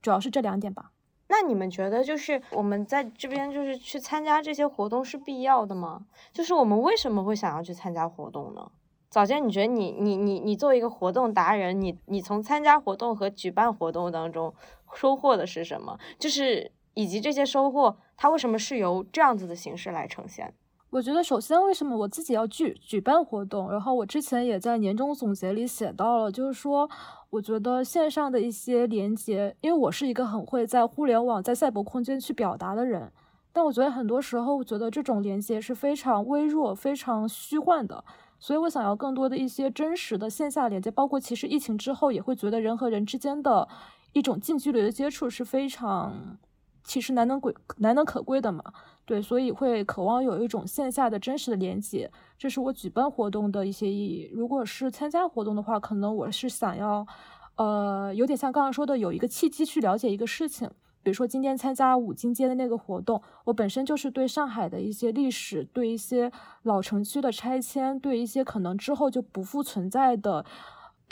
主要是这两点吧。那你们觉得，就是我们在这边就是去参加这些活动是必要的吗？就是我们为什么会想要去参加活动呢？早间，你觉得你你你你作为一个活动达人，你你从参加活动和举办活动当中收获的是什么？就是以及这些收获，它为什么是由这样子的形式来呈现？我觉得首先，为什么我自己要举举办活动？然后我之前也在年终总结里写到了，就是说，我觉得线上的一些连接，因为我是一个很会在互联网、在赛博空间去表达的人，但我觉得很多时候，我觉得这种连接是非常微弱、非常虚幻的，所以我想要更多的一些真实的线下连接，包括其实疫情之后也会觉得人和人之间的一种近距离的接触是非常。其实难能贵难能可贵的嘛，对，所以会渴望有一种线下的真实的连接，这是我举办活动的一些意义。如果是参加活动的话，可能我是想要，呃，有点像刚刚说的，有一个契机去了解一个事情。比如说今天参加五金街的那个活动，我本身就是对上海的一些历史、对一些老城区的拆迁、对一些可能之后就不复存在的。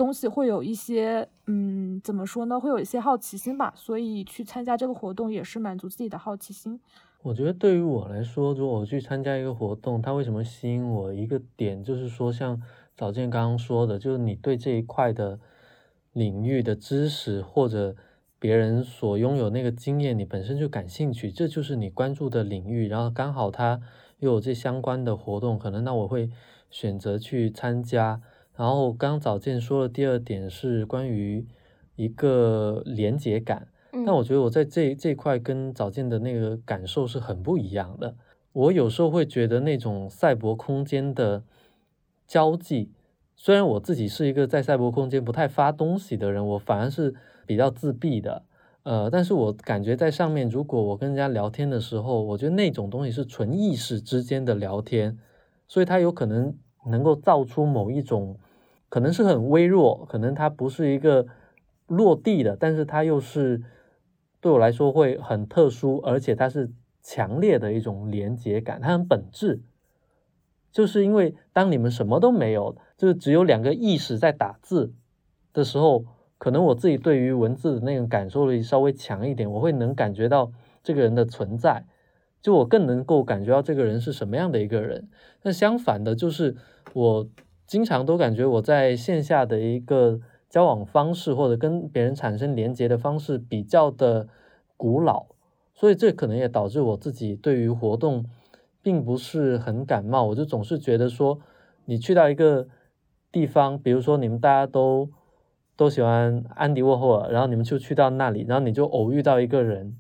东西会有一些，嗯，怎么说呢？会有一些好奇心吧，所以去参加这个活动也是满足自己的好奇心。我觉得对于我来说，如果我去参加一个活动，它为什么吸引我？一个点就是说，像早见刚刚说的，就是你对这一块的领域的知识或者别人所拥有那个经验，你本身就感兴趣，这就是你关注的领域。然后刚好它又有这相关的活动，可能那我会选择去参加。然后刚早见说的第二点是关于一个连接感，但我觉得我在这这块跟早见的那个感受是很不一样的。我有时候会觉得那种赛博空间的交际，虽然我自己是一个在赛博空间不太发东西的人，我反而是比较自闭的。呃，但是我感觉在上面，如果我跟人家聊天的时候，我觉得那种东西是纯意识之间的聊天，所以它有可能能够造出某一种。可能是很微弱，可能它不是一个落地的，但是它又是对我来说会很特殊，而且它是强烈的一种连接感，它很本质。就是因为当你们什么都没有，就是只有两个意识在打字的时候，可能我自己对于文字的那种感受力稍微强一点，我会能感觉到这个人的存在，就我更能够感觉到这个人是什么样的一个人。那相反的，就是我。经常都感觉我在线下的一个交往方式或者跟别人产生连接的方式比较的古老，所以这可能也导致我自己对于活动并不是很感冒。我就总是觉得说，你去到一个地方，比如说你们大家都都喜欢安迪沃霍尔，然后你们就去到那里，然后你就偶遇到一个人，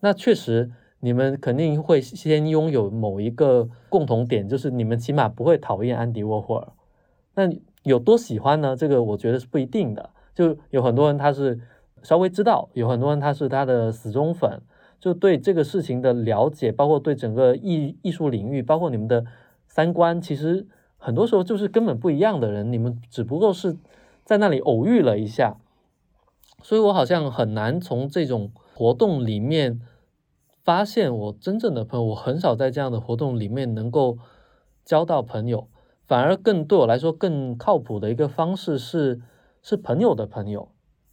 那确实。你们肯定会先拥有某一个共同点，就是你们起码不会讨厌安迪沃霍尔。那有多喜欢呢？这个我觉得是不一定的。就有很多人他是稍微知道，有很多人他是他的死忠粉，就对这个事情的了解，包括对整个艺艺术领域，包括你们的三观其实很多时候就是根本不一样的人，你们只不过是在那里偶遇了一下，所以我好像很难从这种活动里面发现我真正的朋友。我很少在这样的活动里面能够交到朋友，反而更对我来说更靠谱的一个方式是是朋友的朋友。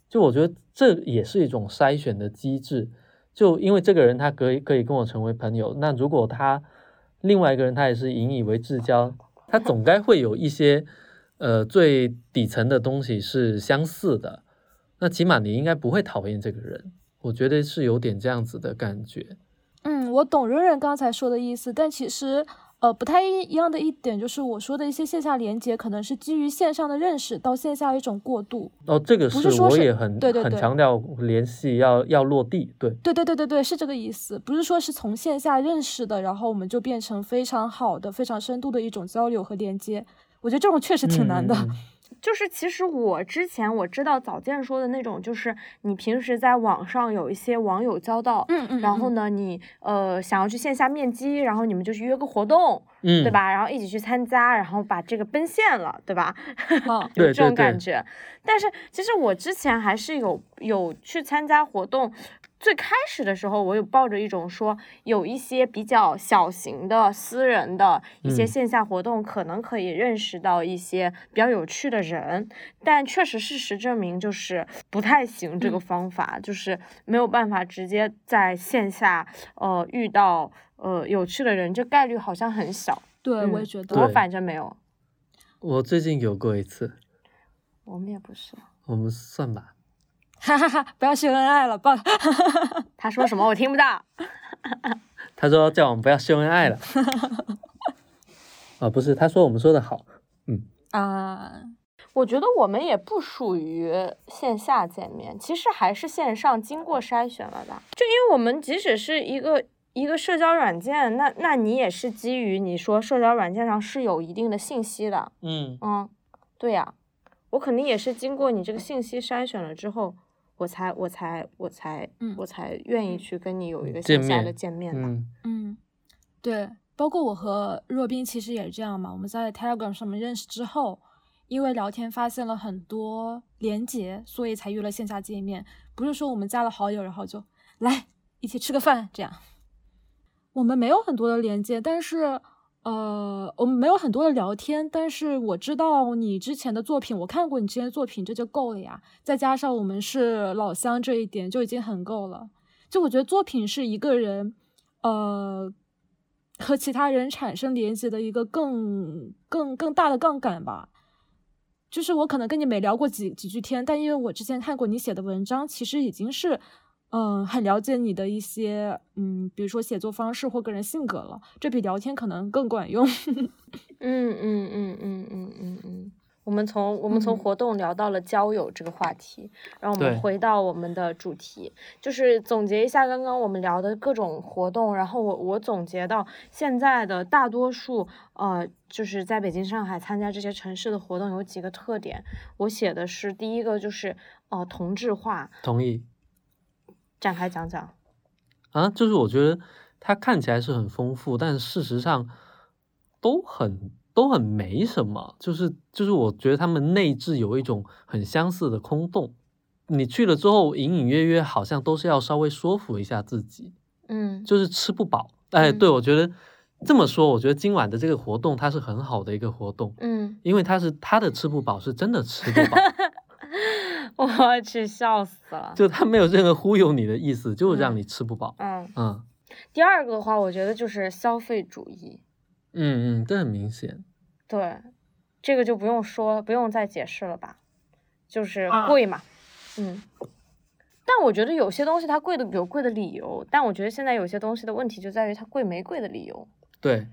就我觉得这也是一种筛选的机制。就因为这个人他可以可以跟我成为朋友，那如果他另外一个人他也是引以为至交，他总该会有一些呃最底层的东西是相似的，那起码你应该不会讨厌这个人，我觉得是有点这样子的感觉。嗯，我懂润润刚才说的意思，但其实。呃，不太一样的一点就是我说的一些线下连接，可能是基于线上的认识到线下一种过渡。哦，这个是我也很对对很强调联系要要落地，对对对对对对，是这个意思，不是说是从线下认识的，然后我们就变成非常好的、非常深度的一种交流和连接。我觉得这种确实挺难的。就是其实我之前我知道早见说的那种，就是你平时在网上有一些网友交道，嗯嗯，然后呢，你呃想要去线下面基，然后你们就去约个活动，嗯，对吧？然后一起去参加，然后把这个奔现了，对吧？[LAUGHS] 有这种感觉。但是其实我之前还是有有去参加活动。最开始的时候，我有抱着一种说，有一些比较小型的私人的一些线下活动，可能可以认识到一些比较有趣的人，但确实事实证明就是不太行，这个方法就是没有办法直接在线下呃遇到呃有趣的人，这概率好像很小。对，我也觉得。我反正没有。我最近有过一次。我们也不是。我们算吧。哈哈哈！不要秀恩爱了，抱。[LAUGHS] 他说什么？我听不到。[LAUGHS] 他说叫我们不要秀恩爱了。[LAUGHS] 啊，不是，他说我们说的好。嗯。啊，我觉得我们也不属于线下见面，其实还是线上经过筛选了的。就因为我们即使是一个一个社交软件，那那你也是基于你说社交软件上是有一定的信息的。嗯嗯，对呀，我肯定也是经过你这个信息筛选了之后。我才，我才，我才，我才愿意去跟你有一个线下的见面的。嗯，对，包括我和若冰其实也是这样嘛。我们在 Telegram 上面认识之后，因为聊天发现了很多连接，所以才约了线下见面。不是说我们加了好友，然后就来一起吃个饭这样。我们没有很多的连接，但是。呃，我们没有很多的聊天，但是我知道你之前的作品，我看过你之前的作品，这就够了呀。再加上我们是老乡这一点，就已经很够了。就我觉得作品是一个人，呃，和其他人产生连接的一个更更更大的杠杆吧。就是我可能跟你没聊过几几句天，但因为我之前看过你写的文章，其实已经是。嗯，很了解你的一些，嗯，比如说写作方式或个人性格了，这比聊天可能更管用。[LAUGHS] 嗯嗯嗯嗯嗯嗯嗯。我们从我们从活动聊到了交友这个话题，然后我们回到我们的主题，就是总结一下刚刚我们聊的各种活动。然后我我总结到现在的大多数，呃，就是在北京、上海参加这些城市的活动有几个特点。我写的是第一个就是呃同质化。同意。展开讲讲，啊，就是我觉得它看起来是很丰富，但事实上都很都很没什么。就是就是我觉得他们内置有一种很相似的空洞。你去了之后，隐隐约约好像都是要稍微说服一下自己，嗯，就是吃不饱。哎，对，我觉得这么说，我觉得今晚的这个活动它是很好的一个活动，嗯，因为它是它的吃不饱是真的吃不饱。[LAUGHS] [LAUGHS] 我去，笑死了！就他没有任何忽悠你的意思，就是让你吃不饱。嗯嗯。第二个的话，我觉得就是消费主义。嗯嗯，这很明显。对，这个就不用说，不用再解释了吧？就是贵嘛。嗯。但我觉得有些东西它贵的有贵的理由，但我觉得现在有些东西的问题就在于它贵没贵的理由。对。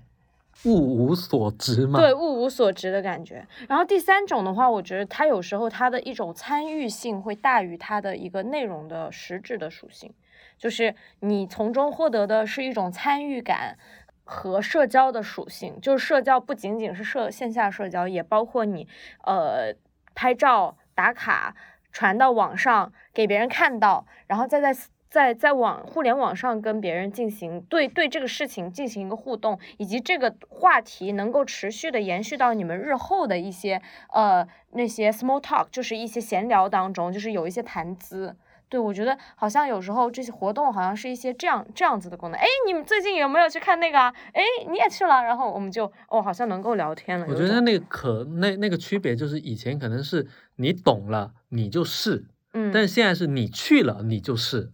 物无所值嘛？对，物无所值的感觉。然后第三种的话，我觉得它有时候它的一种参与性会大于它的一个内容的实质的属性，就是你从中获得的是一种参与感和社交的属性。就是社交不仅仅是社线下社交，也包括你呃拍照打卡传到网上给别人看到，然后再在在在网互联网上跟别人进行对对这个事情进行一个互动，以及这个话题能够持续的延续到你们日后的一些呃那些 small talk，就是一些闲聊当中，就是有一些谈资。对，我觉得好像有时候这些活动好像是一些这样这样子的功能。哎，你们最近有没有去看那个啊？哎，你也去了，然后我们就哦，好像能够聊天了。我觉得那个可那那个区别就是以前可能是你懂了你就是，嗯，但是现在是你去了你就是。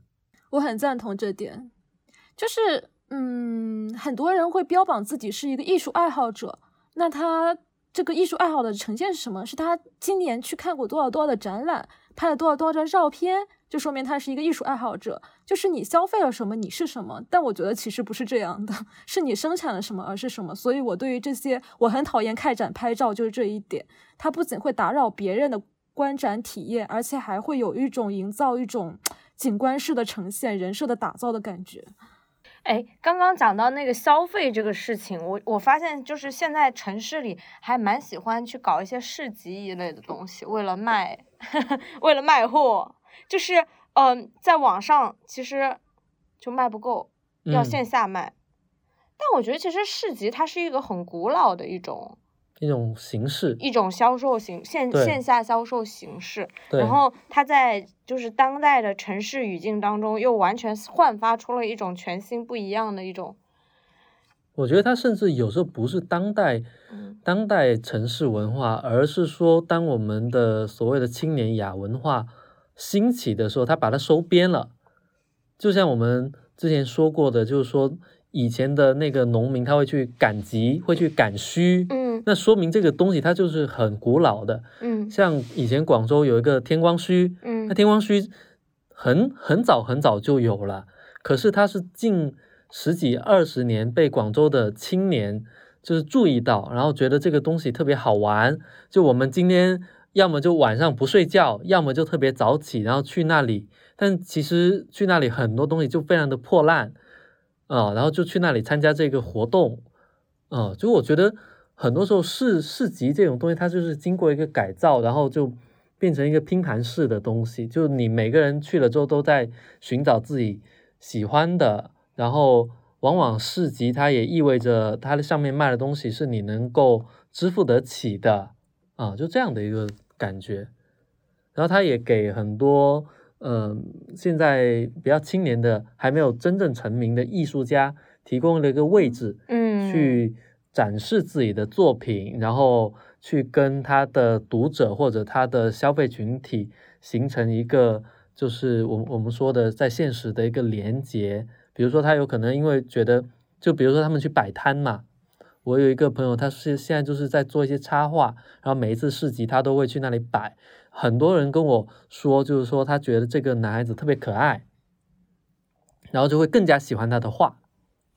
我很赞同这点，就是嗯，很多人会标榜自己是一个艺术爱好者，那他这个艺术爱好的呈现是什么？是他今年去看过多少多少的展览，拍了多少多少张照片，就说明他是一个艺术爱好者。就是你消费了什么，你是什么。但我觉得其实不是这样的，[LAUGHS] 是你生产了什么，而是什么。所以我对于这些，我很讨厌开展拍照，就是这一点。它不仅会打扰别人的观展体验，而且还会有一种营造一种。景观式的呈现，人设的打造的感觉。哎，刚刚讲到那个消费这个事情，我我发现就是现在城市里还蛮喜欢去搞一些市集一类的东西，为了卖，[LAUGHS] 为了卖货，就是嗯，在网上其实就卖不够，要线下卖。但我觉得其实市集它是一个很古老的一种。一种形式，一种销售形线线下销售形式，然后它在就是当代的城市语境当中，又完全焕发出了一种全新不一样的一种。我觉得它甚至有时候不是当代，当代城市文化，而是说当我们的所谓的青年亚文化兴起的时候，它把它收编了。就像我们之前说过的，就是说以前的那个农民他会去赶集，会去赶墟。那说明这个东西它就是很古老的，嗯，像以前广州有一个天光墟，嗯，那天光墟很很早很早就有了，可是它是近十几二十年被广州的青年就是注意到，然后觉得这个东西特别好玩，就我们今天要么就晚上不睡觉，要么就特别早起，然后去那里，但其实去那里很多东西就非常的破烂啊，然后就去那里参加这个活动，啊，就我觉得。很多时候市市集这种东西，它就是经过一个改造，然后就变成一个拼盘式的东西。就你每个人去了之后，都在寻找自己喜欢的，然后往往市集它也意味着它的上面卖的东西是你能够支付得起的啊，就这样的一个感觉。然后它也给很多嗯现在比较青年的还没有真正成名的艺术家提供了一个位置，嗯，去。展示自己的作品，然后去跟他的读者或者他的消费群体形成一个，就是我我们说的在现实的一个连接。比如说，他有可能因为觉得，就比如说他们去摆摊嘛，我有一个朋友，他是现在就是在做一些插画，然后每一次市集他都会去那里摆。很多人跟我说，就是说他觉得这个男孩子特别可爱，然后就会更加喜欢他的画。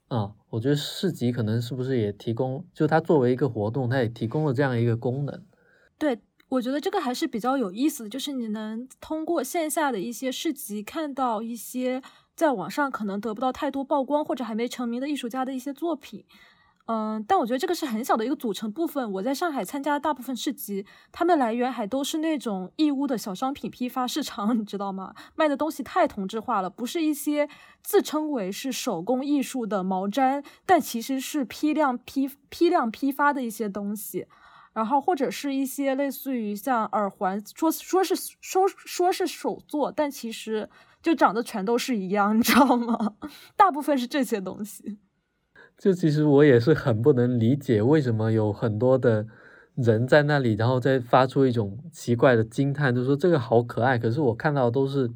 啊，我觉得市集可能是不是也提供，就它作为一个活动，它也提供了这样一个功能。对，我觉得这个还是比较有意思的，就是你能通过线下的一些市集，看到一些在网上可能得不到太多曝光或者还没成名的艺术家的一些作品。嗯，但我觉得这个是很小的一个组成部分。我在上海参加大部分市集，他们来源还都是那种义乌的小商品批发市场，[LAUGHS] 你知道吗？卖的东西太同质化了，不是一些自称为是手工艺术的毛毡，但其实是批量批批量批发的一些东西。然后或者是一些类似于像耳环，说说是说说是手做，但其实就长得全都是一样，你知道吗？[LAUGHS] 大部分是这些东西。就其实我也是很不能理解，为什么有很多的人在那里，然后再发出一种奇怪的惊叹，就说这个好可爱。可是我看到都是，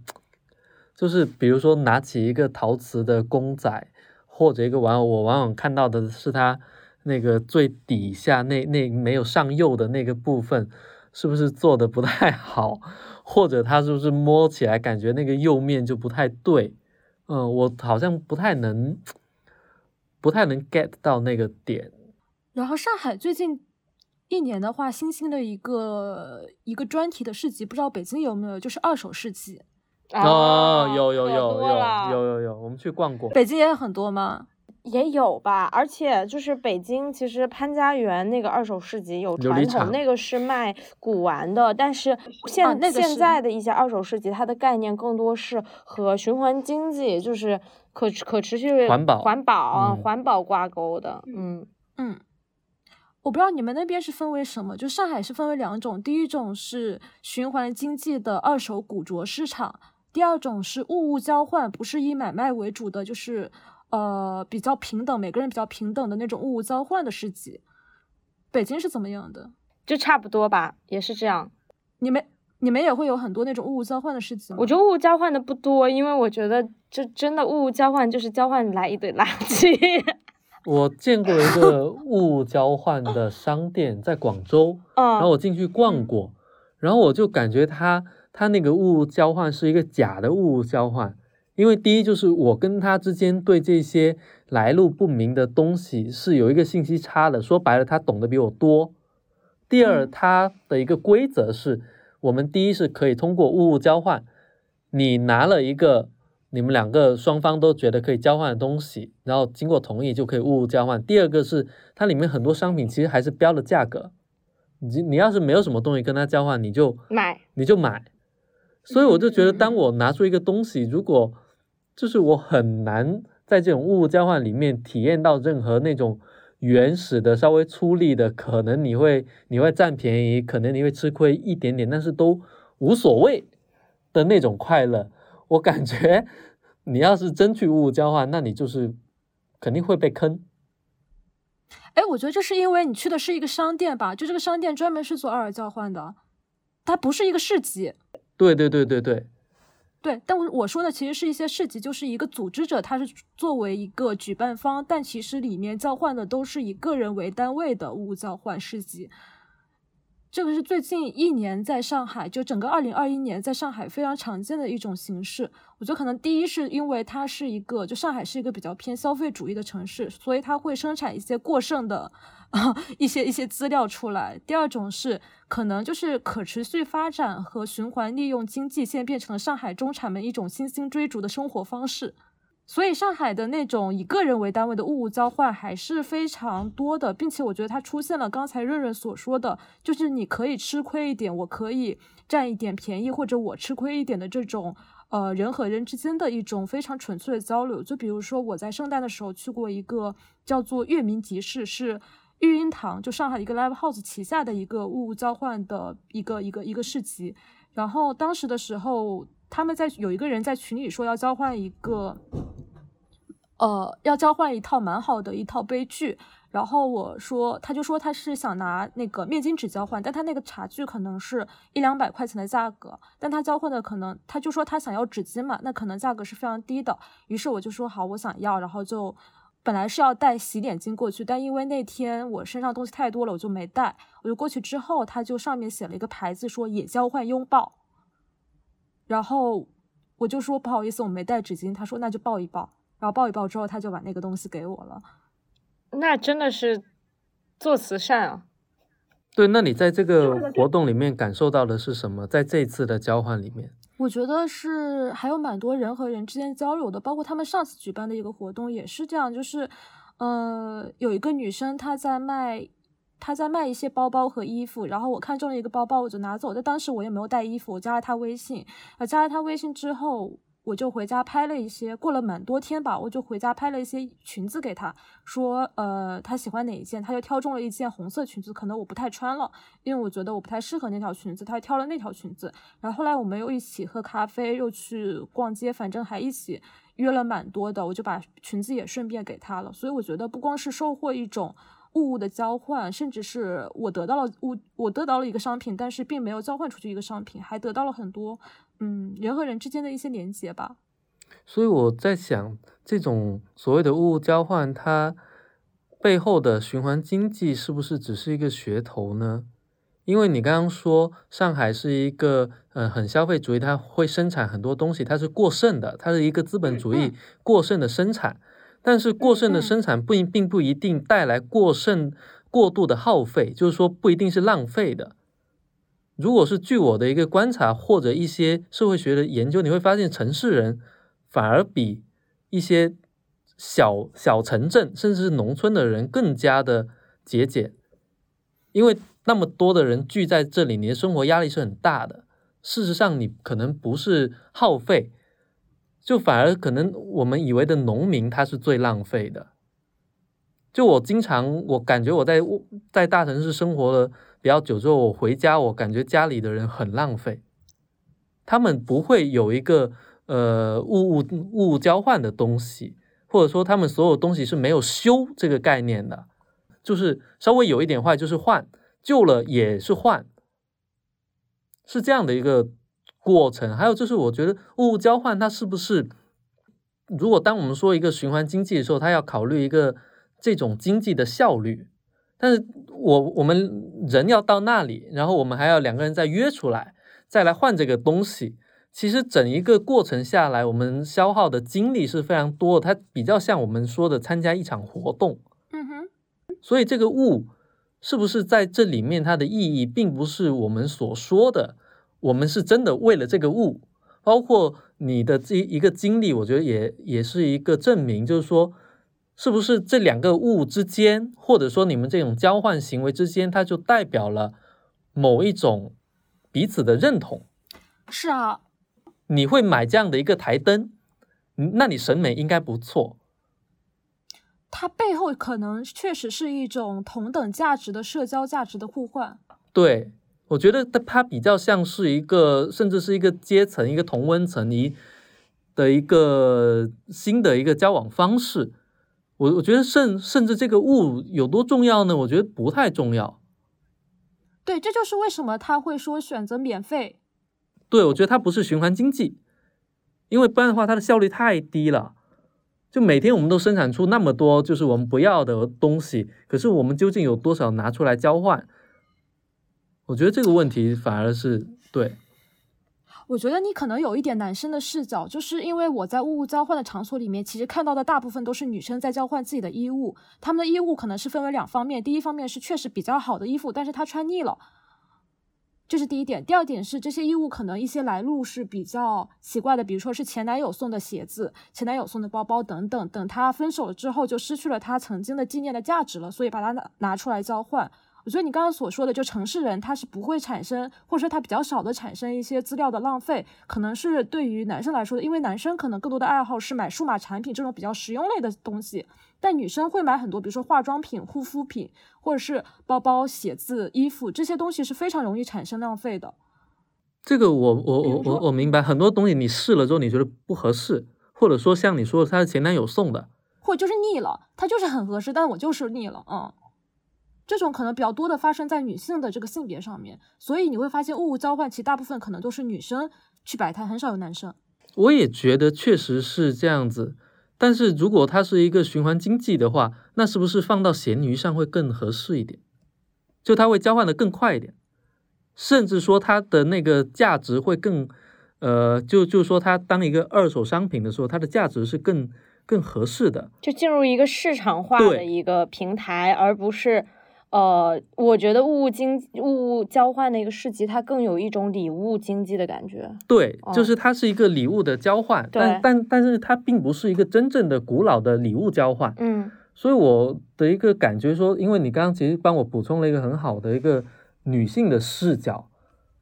就是比如说拿起一个陶瓷的公仔或者一个玩偶，我往往看到的是它那个最底下那那没有上釉的那个部分，是不是做的不太好，或者它是不是摸起来感觉那个釉面就不太对？嗯，我好像不太能。不太能 get 到那个点。然后上海最近一年的话，新兴的一个一个专题的市集，不知道北京有没有？就是二手市集。哦，有有有有有有有，我们去逛过。北京也有很多吗？也有吧，而且就是北京，其实潘家园那个二手市集有传统，那个是卖古玩的，但是现那现在的一些二手市集，它的概念更多是和循环经济，就是可可持续环保环保环保挂钩的。嗯嗯，我不知道你们那边是分为什么，就上海是分为两种，第一种是循环经济的二手古着市场，第二种是物物交换，不是以买卖为主的，就是。呃，比较平等，每个人比较平等的那种物物交换的市集，北京是怎么样的？就差不多吧，也是这样。你们你们也会有很多那种物物交换的市集吗？我觉得物物交换的不多，因为我觉得这真的物物交换就是交换来一堆垃圾。[LAUGHS] 我见过一个物物交换的商店，在广州，然后我进去逛过，然后我就感觉他他那个物物交换是一个假的物物交换。因为第一就是我跟他之间对这些来路不明的东西是有一个信息差的，说白了他懂得比我多。第二，他的一个规则是我们第一是可以通过物物交换，你拿了一个你们两个双方都觉得可以交换的东西，然后经过同意就可以物物交换。第二个是它里面很多商品其实还是标了价格，你你要是没有什么东西跟他交换，你就买你就买。所以我就觉得，当我拿出一个东西，如果就是我很难在这种物物交换里面体验到任何那种原始的、稍微粗粝的，可能你会你会占便宜，可能你会吃亏一点点，但是都无所谓的那种快乐。我感觉你要是真去物物交换，那你就是肯定会被坑。哎，我觉得这是因为你去的是一个商店吧？就这个商店专门是做二尔交换的，它不是一个市集。对对对对对。对，但我我说的其实是一些市集，就是一个组织者，他是作为一个举办方，但其实里面交换的都是以个人为单位的物交换市集。这个是最近一年在上海，就整个二零二一年在上海非常常见的一种形式。我觉得可能第一是因为它是一个，就上海是一个比较偏消费主义的城市，所以它会生产一些过剩的啊 [LAUGHS] 一些一些资料出来。第二种是可能就是可持续发展和循环利用经济，现在变成了上海中产们一种新兴追逐的生活方式。所以上海的那种以个人为单位的物物交换还是非常多的，并且我觉得它出现了刚才润润所说的，就是你可以吃亏一点，我可以占一点便宜，或者我吃亏一点的这种，呃，人和人之间的一种非常纯粹的交流。就比如说我在圣诞的时候去过一个叫做月明集市，是育婴堂，就上海一个 live house 旗下的一个物物交换的一个一个一个市集。然后当时的时候，他们在有一个人在群里说要交换一个。呃，要交换一套蛮好的一套杯具，然后我说，他就说他是想拿那个面巾纸交换，但他那个茶具可能是一两百块钱的价格，但他交换的可能，他就说他想要纸巾嘛，那可能价格是非常低的。于是我就说好，我想要，然后就本来是要带洗脸巾过去，但因为那天我身上东西太多了，我就没带。我就过去之后，他就上面写了一个牌子，说也交换拥抱，然后我就说不好意思，我没带纸巾。他说那就抱一抱。然后抱一抱之后，他就把那个东西给我了。那真的是做慈善啊！对，那你在这个活动里面感受到的是什么？在这次的交换里面，我觉得是还有蛮多人和人之间交流的，包括他们上次举办的一个活动也是这样，就是呃，有一个女生她在卖，她在卖一些包包和衣服，然后我看中了一个包包，我就拿走。但当时我也没有带衣服，我加了她微信，啊，加了她微信之后。我就回家拍了一些，过了蛮多天吧，我就回家拍了一些裙子给他，说，呃，他喜欢哪一件，他就挑中了一件红色裙子，可能我不太穿了，因为我觉得我不太适合那条裙子，他挑了那条裙子。然后后来我们又一起喝咖啡，又去逛街，反正还一起约了蛮多的，我就把裙子也顺便给他了。所以我觉得不光是收获一种物物的交换，甚至是我得到了物，我得到了一个商品，但是并没有交换出去一个商品，还得到了很多。嗯，人和人之间的一些连接吧。所以我在想，这种所谓的物物交换，它背后的循环经济是不是只是一个噱头呢？因为你刚刚说上海是一个呃很消费主义，它会生产很多东西，它是过剩的，它是一个资本主义过剩的生产。但是过剩的生产不并不一定带来过剩过度的耗费，就是说不一定是浪费的。如果是据我的一个观察或者一些社会学的研究，你会发现城市人反而比一些小小城镇甚至是农村的人更加的节俭，因为那么多的人聚在这里，你的生活压力是很大的。事实上，你可能不是耗费，就反而可能我们以为的农民他是最浪费的。就我经常，我感觉我在在大城市生活了比较久之后，我回家，我感觉家里的人很浪费，他们不会有一个呃物物物物交换的东西，或者说他们所有东西是没有修这个概念的，就是稍微有一点坏就是换，旧了也是换，是这样的一个过程。还有就是，我觉得物物交换它是不是，如果当我们说一个循环经济的时候，它要考虑一个。这种经济的效率，但是我我们人要到那里，然后我们还要两个人再约出来，再来换这个东西。其实整一个过程下来，我们消耗的精力是非常多的。它比较像我们说的参加一场活动。嗯哼。所以这个物是不是在这里面它的意义，并不是我们所说的，我们是真的为了这个物。包括你的这一个经历，我觉得也也是一个证明，就是说。是不是这两个物之间，或者说你们这种交换行为之间，它就代表了某一种彼此的认同？是啊，你会买这样的一个台灯，那你审美应该不错。它背后可能确实是一种同等价值的社交价值的互换。对，我觉得它它比较像是一个，甚至是一个阶层、一个同温层一的一个新的一个交往方式。我我觉得甚甚至这个物有多重要呢？我觉得不太重要。对，这就是为什么他会说选择免费。对，我觉得它不是循环经济，因为不然的话，它的效率太低了。就每天我们都生产出那么多就是我们不要的东西，可是我们究竟有多少拿出来交换？我觉得这个问题反而是对。我觉得你可能有一点男生的视角，就是因为我在物物交换的场所里面，其实看到的大部分都是女生在交换自己的衣物。她们的衣物可能是分为两方面，第一方面是确实比较好的衣服，但是她穿腻了，这是第一点。第二点是这些衣物可能一些来路是比较奇怪的，比如说是前男友送的鞋子、前男友送的包包等等，等他分手了之后就失去了他曾经的纪念的价值了，所以把它拿拿出来交换。我觉得你刚刚所说的，就城市人他是不会产生，或者说他比较少的产生一些资料的浪费，可能是对于男生来说的，因为男生可能更多的爱好是买数码产品这种比较实用类的东西，但女生会买很多，比如说化妆品、护肤品，或者是包包、鞋子、衣服这些东西是非常容易产生浪费的。这个我我我我我明白，很多东西你试了之后你觉得不合适，或者说像你说的，他是前男友送的，或者就是腻了，他就是很合适，但我就是腻了，嗯。这种可能比较多的发生在女性的这个性别上面，所以你会发现物物交换其实大部分可能都是女生去摆摊，很少有男生。我也觉得确实是这样子，但是如果它是一个循环经济的话，那是不是放到闲鱼上会更合适一点？就它会交换的更快一点，甚至说它的那个价值会更，呃，就就说它当一个二手商品的时候，它的价值是更更合适的，就进入一个市场化的一个平台，而不是。呃，我觉得物物经物物交换的一个市集，它更有一种礼物经济的感觉。对，就是它是一个礼物的交换，但但但是它并不是一个真正的古老的礼物交换。嗯，所以我的一个感觉说，因为你刚刚其实帮我补充了一个很好的一个女性的视角，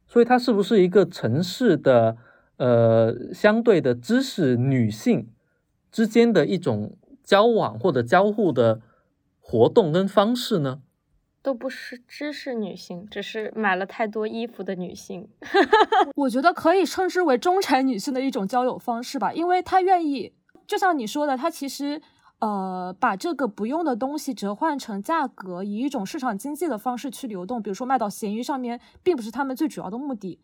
所以它是不是一个城市的呃相对的知识女性之间的一种交往或者交互的活动跟方式呢？都不是知识女性，只是买了太多衣服的女性。[LAUGHS] 我觉得可以称之为中产女性的一种交友方式吧，因为她愿意，就像你说的，她其实呃把这个不用的东西折换成价格，以一种市场经济的方式去流动，比如说卖到闲鱼上面，并不是他们最主要的目的。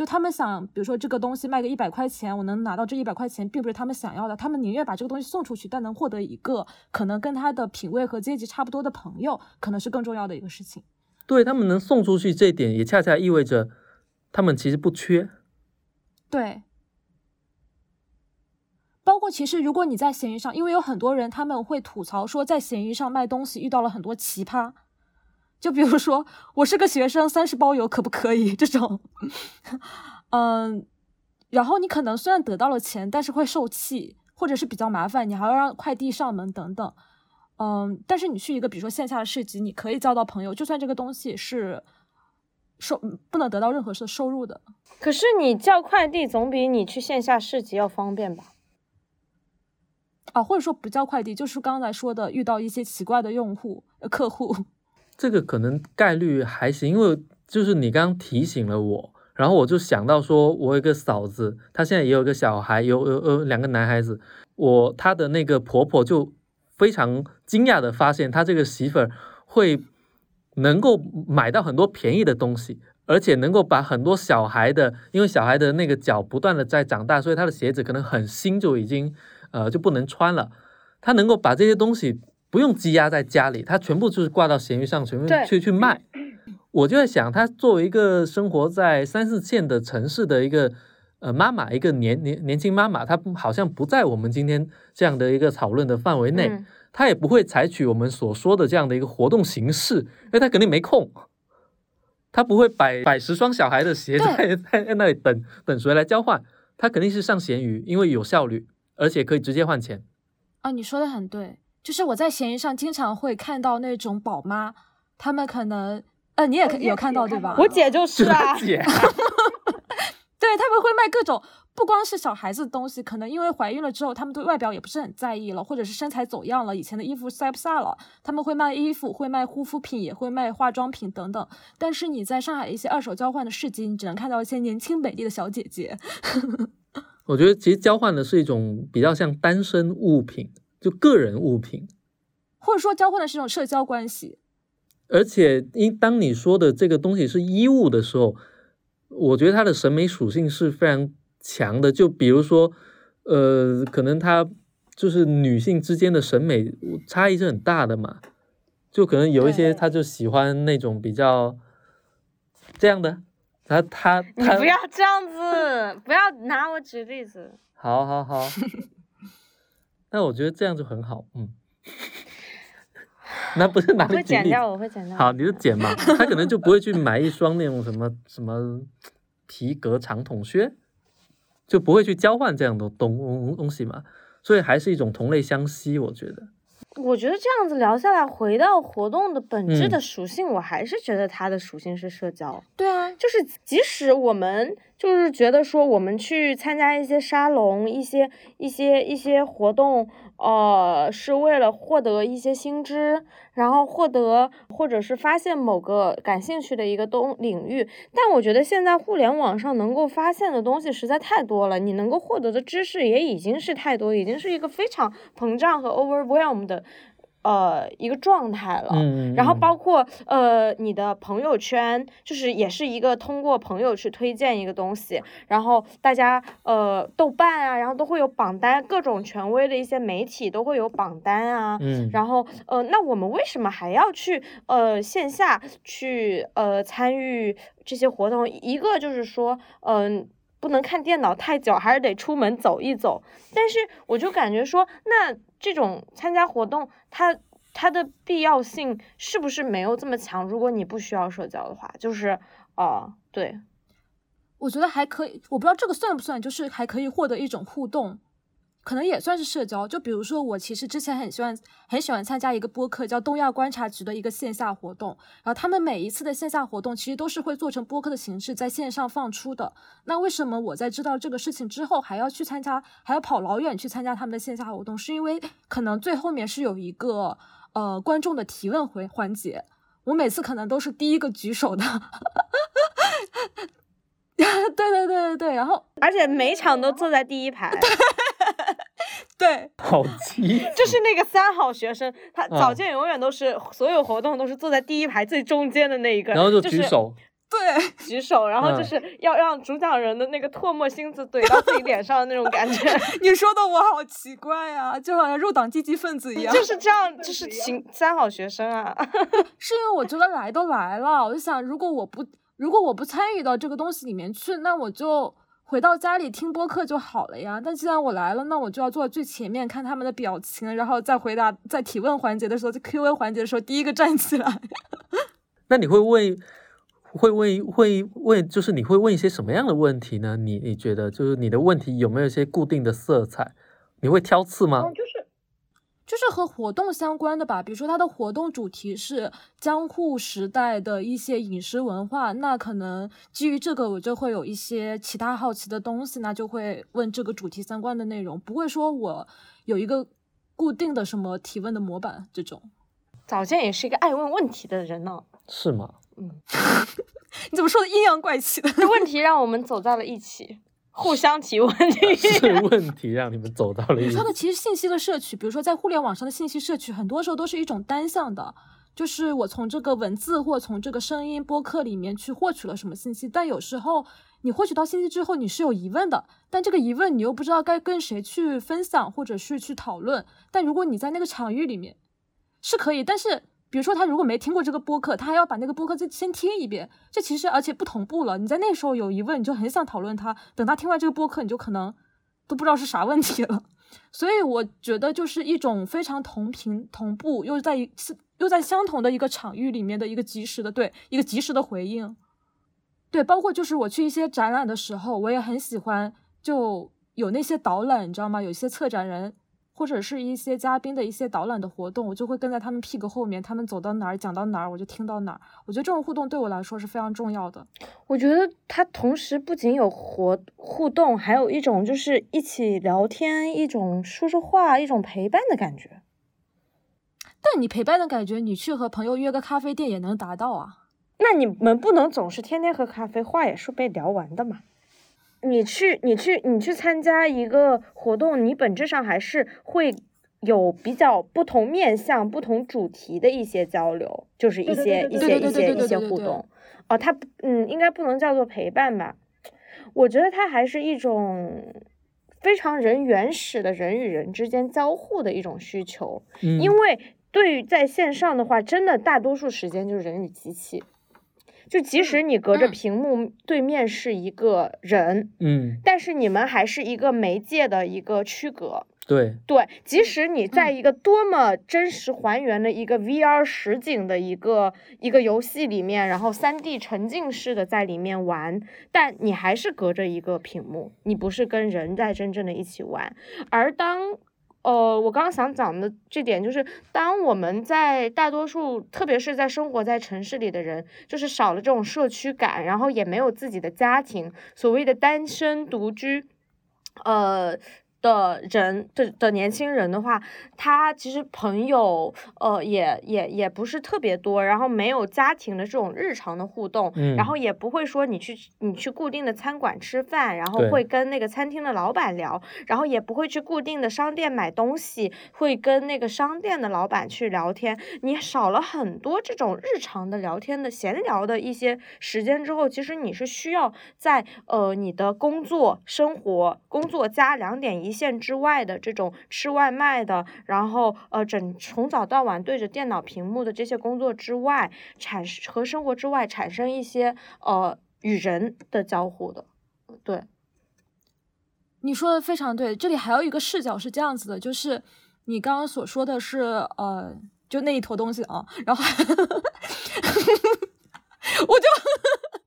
就他们想，比如说这个东西卖个一百块钱，我能拿到这一百块钱，并不是他们想要的。他们宁愿把这个东西送出去，但能获得一个可能跟他的品味和阶级差不多的朋友，可能是更重要的一个事情。对他们能送出去这一点，也恰恰意味着他们其实不缺。对，包括其实如果你在闲鱼上，因为有很多人他们会吐槽说，在闲鱼上卖东西遇到了很多奇葩。就比如说，我是个学生，三十包邮可不可以？[LAUGHS] 这种，嗯，然后你可能虽然得到了钱，但是会受气，或者是比较麻烦，你还要让快递上门等等。嗯，但是你去一个比如说线下的市集，你可以交到朋友，就算这个东西是收不能得到任何的收入的。可是你叫快递总比你去线下市集要方便吧？啊，或者说不叫快递，就是刚才说的遇到一些奇怪的用户、呃客户。这个可能概率还行，因为就是你刚提醒了我，然后我就想到说，我有一个嫂子，她现在也有个小孩，有有有两个男孩子，我她的那个婆婆就非常惊讶的发现，她这个媳妇儿会能够买到很多便宜的东西，而且能够把很多小孩的，因为小孩的那个脚不断的在长大，所以他的鞋子可能很新就已经呃就不能穿了，他能够把这些东西。不用积压在家里，他全部就是挂到闲鱼上，全部去去卖。我就在想，他作为一个生活在三四线的城市的一个呃妈妈，一个年年年轻妈妈，她好像不在我们今天这样的一个讨论的范围内，她也不会采取我们所说的这样的一个活动形式，因为她肯定没空，她不会摆摆十双小孩的鞋在在那里等等谁来交换，她肯定是上闲鱼，因为有效率，而且可以直接换钱。啊，你说的很对。就是我在闲鱼上经常会看到那种宝妈，他们可能，呃，你也有看到对吧？我姐就是啊，[LAUGHS] 姐，对他们会卖各种，不光是小孩子的东西，可能因为怀孕了之后，他们对外表也不是很在意了，或者是身材走样了，以前的衣服塞不下了，他们会卖衣服，会卖护肤品，也会卖化妆品等等。但是你在上海一些二手交换的市集，你只能看到一些年轻美丽的小姐姐。[LAUGHS] 我觉得其实交换的是一种比较像单身物品。就个人物品，或者说交换的是一种社交关系，而且因当你说的这个东西是衣物的时候，我觉得它的审美属性是非常强的。就比如说，呃，可能它就是女性之间的审美差异是很大的嘛，就可能有一些他就喜欢那种比较这样的，他他你不要这样子，不要拿我举例子，好好好。那我觉得这样就很好，嗯，那不是哪里会剪掉，我会剪掉。好，你就剪嘛。他可能就不会去买一双那种什么什么皮革长筒靴，就不会去交换这样的东东西嘛。所以还是一种同类相吸，我觉得。我觉得这样子聊下来，回到活动的本质的属性，我还是觉得它的属性是社交。对啊，就是即使我们就是觉得说，我们去参加一些沙龙、一些一些一些活动。呃，是为了获得一些新知，然后获得或者是发现某个感兴趣的一个东领域。但我觉得现在互联网上能够发现的东西实在太多了，你能够获得的知识也已经是太多，已经是一个非常膨胀和 overwhelm 的。呃，一个状态了，然后包括呃，你的朋友圈，就是也是一个通过朋友去推荐一个东西，然后大家呃，豆瓣啊，然后都会有榜单，各种权威的一些媒体都会有榜单啊，然后呃，那我们为什么还要去呃线下去呃参与这些活动？一个就是说，嗯，不能看电脑太久，还是得出门走一走。但是我就感觉说，那。这种参加活动，它它的必要性是不是没有这么强？如果你不需要社交的话，就是哦，对，我觉得还可以。我不知道这个算不算，就是还可以获得一种互动。可能也算是社交，就比如说我其实之前很喜欢很喜欢参加一个播客叫东亚观察局的一个线下活动，然后他们每一次的线下活动其实都是会做成播客的形式在线上放出的。那为什么我在知道这个事情之后还要去参加，还要跑老远去参加他们的线下活动？是因为可能最后面是有一个呃观众的提问回环节，我每次可能都是第一个举手的。[LAUGHS] 对对对对对，然后而且每场都坐在第一排。对，[LAUGHS] [LAUGHS] [LAUGHS] 好气，就是那个三好学生，他早见永远都是所有活动都是坐在第一排最中间的那一个，然后就举手，对，举手，然后就是要让主讲人的那个唾沫星子怼到自己脸上的那种感觉。[LAUGHS] 你说的我好奇怪呀，就好像入党积极分子一样。就是这样，就是请三好学生啊。是因为我觉得来都来了，我就想，如果我不如果我不参与到这个东西里面去，那我就。回到家里听播客就好了呀，但既然我来了，那我就要坐在最前面看他们的表情，然后再回答，在提问环节的时候，在 Q&A 环节的时候，第一个站起来。[LAUGHS] 那你会问，会问，会问，就是你会问一些什么样的问题呢？你你觉得，就是你的问题有没有一些固定的色彩？你会挑刺吗？就是就是和活动相关的吧，比如说它的活动主题是江户时代的一些饮食文化，那可能基于这个我就会有一些其他好奇的东西，那就会问这个主题相关的内容，不会说我有一个固定的什么提问的模板这种。早见也是一个爱问问题的人呢。是吗？嗯，[LAUGHS] 你怎么说的阴阳怪气的？这问题让我们走在了一起，互相提问 [LAUGHS] 题。是问题让你们走到了一起。说的其实信息的摄取，比如说在互联网上的信息摄取，很多时候都是一种单向的，就是我从这个文字或从这个声音播客里面去获取了什么信息，但有时候你获取到信息之后，你是有疑问的，但这个疑问你又不知道该跟谁去分享或者是去讨论。但如果你在那个场域里面是可以，但是。比如说他如果没听过这个播客，他还要把那个播客再先听一遍，这其实而且不同步了。你在那时候有疑问，你就很想讨论他，等他听完这个播客，你就可能都不知道是啥问题了。所以我觉得就是一种非常同频同步，又在一又在相同的一个场域里面的一个及时的对一个及时的回应。对，包括就是我去一些展览的时候，我也很喜欢就有那些导览，你知道吗？有些策展人。或者是一些嘉宾的一些导览的活动，我就会跟在他们屁股后面，他们走到哪儿讲到哪儿，我就听到哪儿。我觉得这种互动对我来说是非常重要的。我觉得它同时不仅有活互动，还有一种就是一起聊天，一种说说话，一种陪伴的感觉。但你陪伴的感觉，你去和朋友约个咖啡店也能达到啊。那你们不能总是天天喝咖啡，话也是被聊完的嘛。你去，你去，你去参加一个活动，你本质上还是会有比较不同面向、不同主题的一些交流，就是一些一些一些一些互动。哦，它嗯，应该不能叫做陪伴吧？我觉得它还是一种非常人原始的人与人之间交互的一种需求。嗯，因为对于在线上的话，真的大多数时间就是人与机器。就即使你隔着屏幕对面是一个人，嗯，但是你们还是一个媒介的一个区隔。对对，即使你在一个多么真实还原的一个 VR 实景的一个一个游戏里面，然后三 D 沉浸式的在里面玩，但你还是隔着一个屏幕，你不是跟人在真正的一起玩。而当呃，我刚刚想讲的这点就是，当我们在大多数，特别是在生活在城市里的人，就是少了这种社区感，然后也没有自己的家庭，所谓的单身独居，呃。的人的的年轻人的话，他其实朋友呃也也也不是特别多，然后没有家庭的这种日常的互动，然后也不会说你去你去固定的餐馆吃饭，然后会跟那个餐厅的老板聊，然后也不会去固定的商店买东西，会跟那个商店的老板去聊天，你少了很多这种日常的聊天的闲聊的一些时间之后，其实你是需要在呃你的工作生活工作加两点一。一线之外的这种吃外卖的，然后呃，整从早到晚对着电脑屏幕的这些工作之外，产和生活之外产生一些呃与人的交互的，对，你说的非常对。这里还有一个视角是这样子的，就是你刚刚所说的是呃，就那一坨东西啊，然后 [LAUGHS] 我就。[LAUGHS]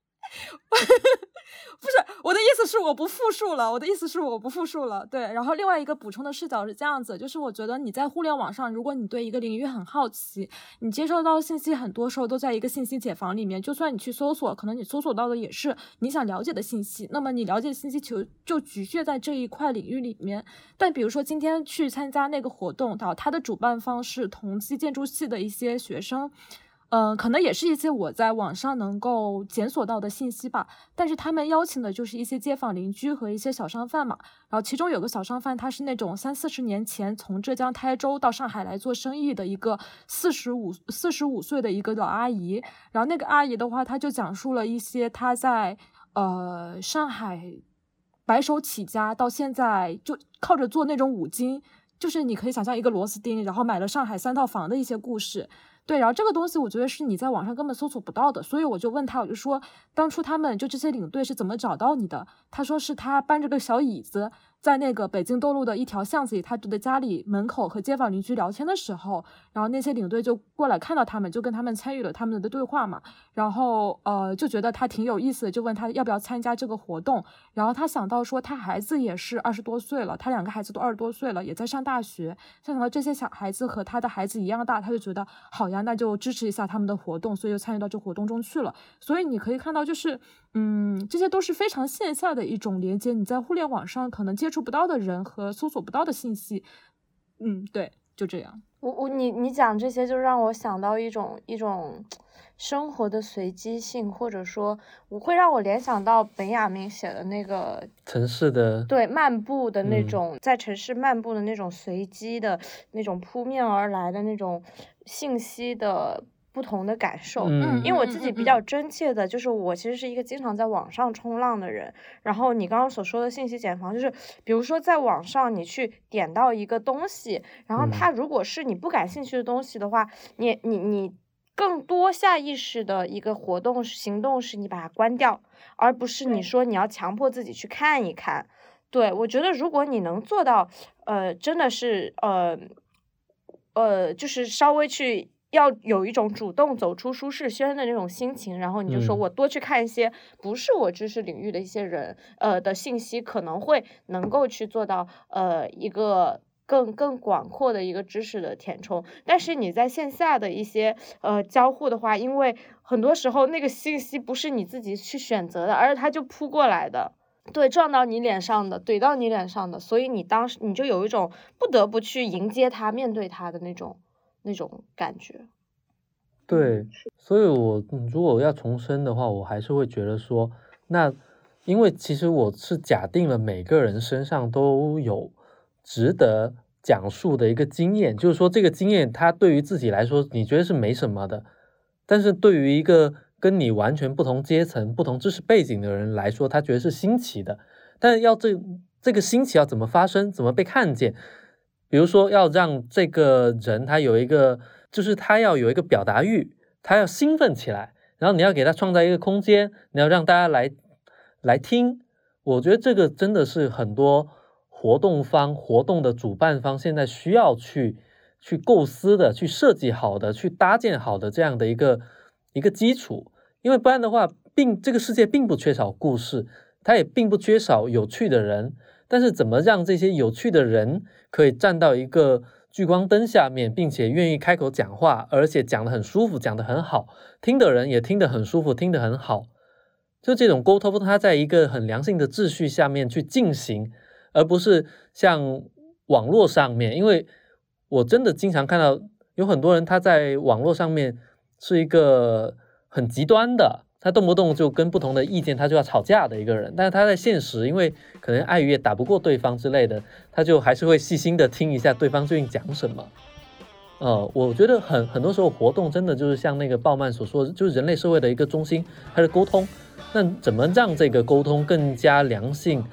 [LAUGHS] 不是我的意思是我不复述了，我的意思是我不复述了。对，然后另外一个补充的视角是这样子，就是我觉得你在互联网上，如果你对一个领域很好奇，你接收到信息很多时候都在一个信息茧房里面，就算你去搜索，可能你搜索到的也是你想了解的信息，那么你了解信息就就局限在这一块领域里面。但比如说今天去参加那个活动，到它的主办方是同济建筑系的一些学生。嗯，可能也是一些我在网上能够检索到的信息吧。但是他们邀请的就是一些街坊邻居和一些小商贩嘛。然后其中有个小商贩，他是那种三四十年前从浙江台州到上海来做生意的一个四十五四十五岁的一个老阿姨。然后那个阿姨的话，她就讲述了一些她在呃上海白手起家到现在就靠着做那种五金，就是你可以想象一个螺丝钉，然后买了上海三套房的一些故事。对，然后这个东西我觉得是你在网上根本搜索不到的，所以我就问他，我就说当初他们就这些领队是怎么找到你的？他说是他搬着个小椅子在那个北京东路的一条巷子里，他的家里门口和街坊邻居聊天的时候，然后那些领队就过来看到他们，就跟他们参与了他们的对话嘛。然后呃就觉得他挺有意思的，就问他要不要参加这个活动。然后他想到说他孩子也是二十多岁了，他两个孩子都二十多岁了，也在上大学。想到这些小孩子和他的孩子一样大，他就觉得好呀，那就支持一下他们的活动，所以就参与到这活动中去了。所以你可以看到，就是嗯，这些都是非常线下的一种连接，你在互联网上可能接。触不到的人和搜索不到的信息，嗯，对，就这样。我我你你讲这些，就让我想到一种一种生活的随机性，或者说，我会让我联想到本雅明写的那个城市的对漫步的那种，在城市漫步的那种随机的那种扑面而来的那种信息的。不同的感受，因为我自己比较真切的，就是我其实是一个经常在网上冲浪的人。然后你刚刚所说的信息茧房，就是比如说在网上你去点到一个东西，然后它如果是你不感兴趣的东西的话，你你你更多下意识的一个活动行动是你把它关掉，而不是你说你要强迫自己去看一看。对我觉得如果你能做到，呃，真的是呃呃，就是稍微去。要有一种主动走出舒适圈的那种心情，然后你就说我多去看一些不是我知识领域的一些人，呃的信息，可能会能够去做到呃一个更更广阔的一个知识的填充。但是你在线下的一些呃交互的话，因为很多时候那个信息不是你自己去选择的，而是它就扑过来的，对，撞到你脸上的，怼到你脸上的，所以你当时你就有一种不得不去迎接他、面对他的那种。那种感觉，对，所以我如果要重申的话，我还是会觉得说，那因为其实我是假定了每个人身上都有值得讲述的一个经验，就是说这个经验它对于自己来说你觉得是没什么的，但是对于一个跟你完全不同阶层、不同知识背景的人来说，他觉得是新奇的，但是要这这个新奇要怎么发生，怎么被看见？比如说，要让这个人他有一个，就是他要有一个表达欲，他要兴奋起来，然后你要给他创造一个空间，你要让大家来来听。我觉得这个真的是很多活动方、活动的主办方现在需要去去构思的、去设计好的、去搭建好的这样的一个一个基础。因为不然的话，并这个世界并不缺少故事，它也并不缺少有趣的人。但是怎么让这些有趣的人可以站到一个聚光灯下面，并且愿意开口讲话，而且讲得很舒服，讲得很好，听的人也听得很舒服，听得很好，就这种沟通，它在一个很良性的秩序下面去进行，而不是像网络上面，因为我真的经常看到有很多人他在网络上面是一个很极端的。他动不动就跟不同的意见，他就要吵架的一个人。但是他在现实，因为可能碍于也打不过对方之类的，他就还是会细心的听一下对方最近讲什么。呃，我觉得很很多时候活动真的就是像那个鲍曼所说，就是人类社会的一个中心，它是沟通。那怎么让这个沟通更加良性，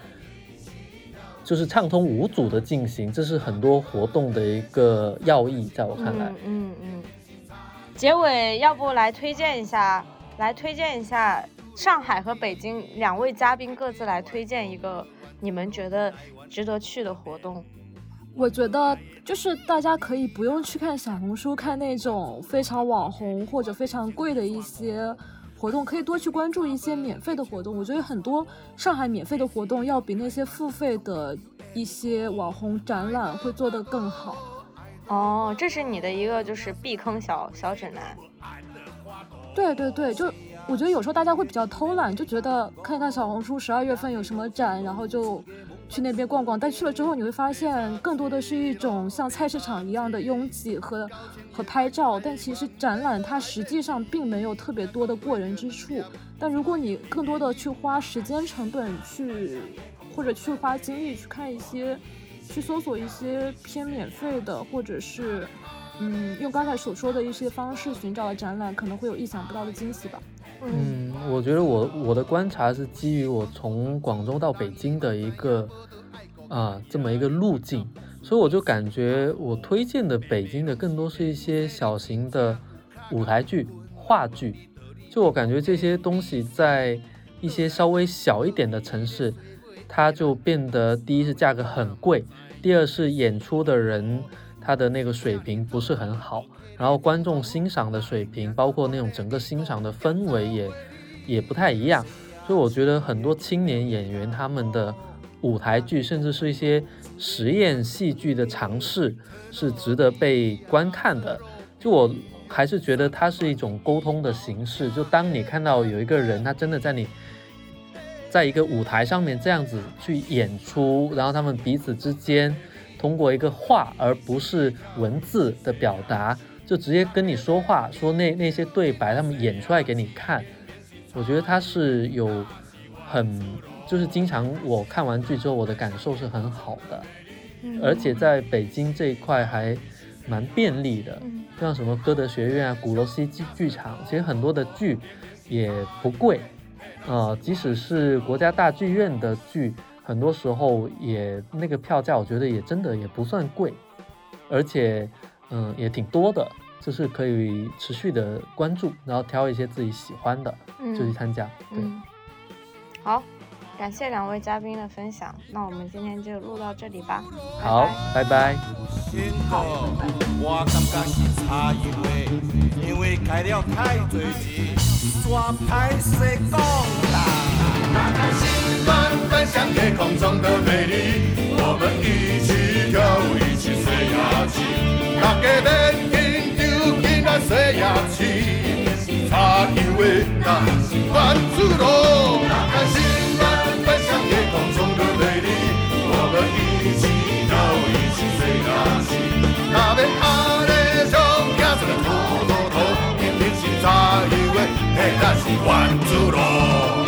就是畅通无阻的进行，这是很多活动的一个要义，在我看来。嗯嗯。结尾要不来推荐一下？来推荐一下上海和北京两位嘉宾各自来推荐一个你们觉得值得去的活动。我觉得就是大家可以不用去看小红书，看那种非常网红或者非常贵的一些活动，可以多去关注一些免费的活动。我觉得很多上海免费的活动要比那些付费的一些网红展览会做得更好。哦，这是你的一个就是避坑小小指南。对对对，就我觉得有时候大家会比较偷懒，就觉得看看小红书十二月份有什么展，然后就去那边逛逛。但去了之后，你会发现更多的是一种像菜市场一样的拥挤和和拍照。但其实展览它实际上并没有特别多的过人之处。但如果你更多的去花时间成本去，或者去花精力去看一些，去搜索一些偏免费的，或者是。嗯，用刚才所说的一些方式寻找的展览，可能会有意想不到的惊喜吧。嗯，我觉得我我的观察是基于我从广州到北京的一个啊这么一个路径，所以我就感觉我推荐的北京的更多是一些小型的舞台剧、话剧。就我感觉这些东西在一些稍微小一点的城市，它就变得第一是价格很贵，第二是演出的人他的那个水平不是很好，然后观众欣赏的水平，包括那种整个欣赏的氛围也也不太一样。所以我觉得很多青年演员他们的舞台剧，甚至是一些实验戏剧的尝试，是值得被观看的。就我还是觉得它是一种沟通的形式。就当你看到有一个人，他真的在你在一个舞台上面这样子去演出，然后他们彼此之间通过一个话，而不是文字的表达，就直接跟你说话，说那那些对白，他们演出来给你看。我觉得他是有很，就是经常我看完剧之后，我的感受是很好的，而且在北京这一块还蛮便利的，像什么歌德学院啊、鼓楼西剧剧场，其实很多的剧也不贵，呃，即使是国家大剧院的剧，很多时候也那个票价，我觉得也真的也不算贵，而且嗯也挺多的。就是可以持续的关注，然后挑一些自己喜欢的就去参加。对，好，感谢两位嘉宾的分享，那我们今天就录到这里吧。好，拜拜。奔向夜空中的美丽，我们一起跳，一起睡啊。亲，大家的金酒，今晚睡啊。亲，早起为咱是万族龙，大家心，空中都陪，我们一起跳，一起睡啊。亲，咱们阿勒山，走着葡萄糖，今天是早起为咱是万族龙。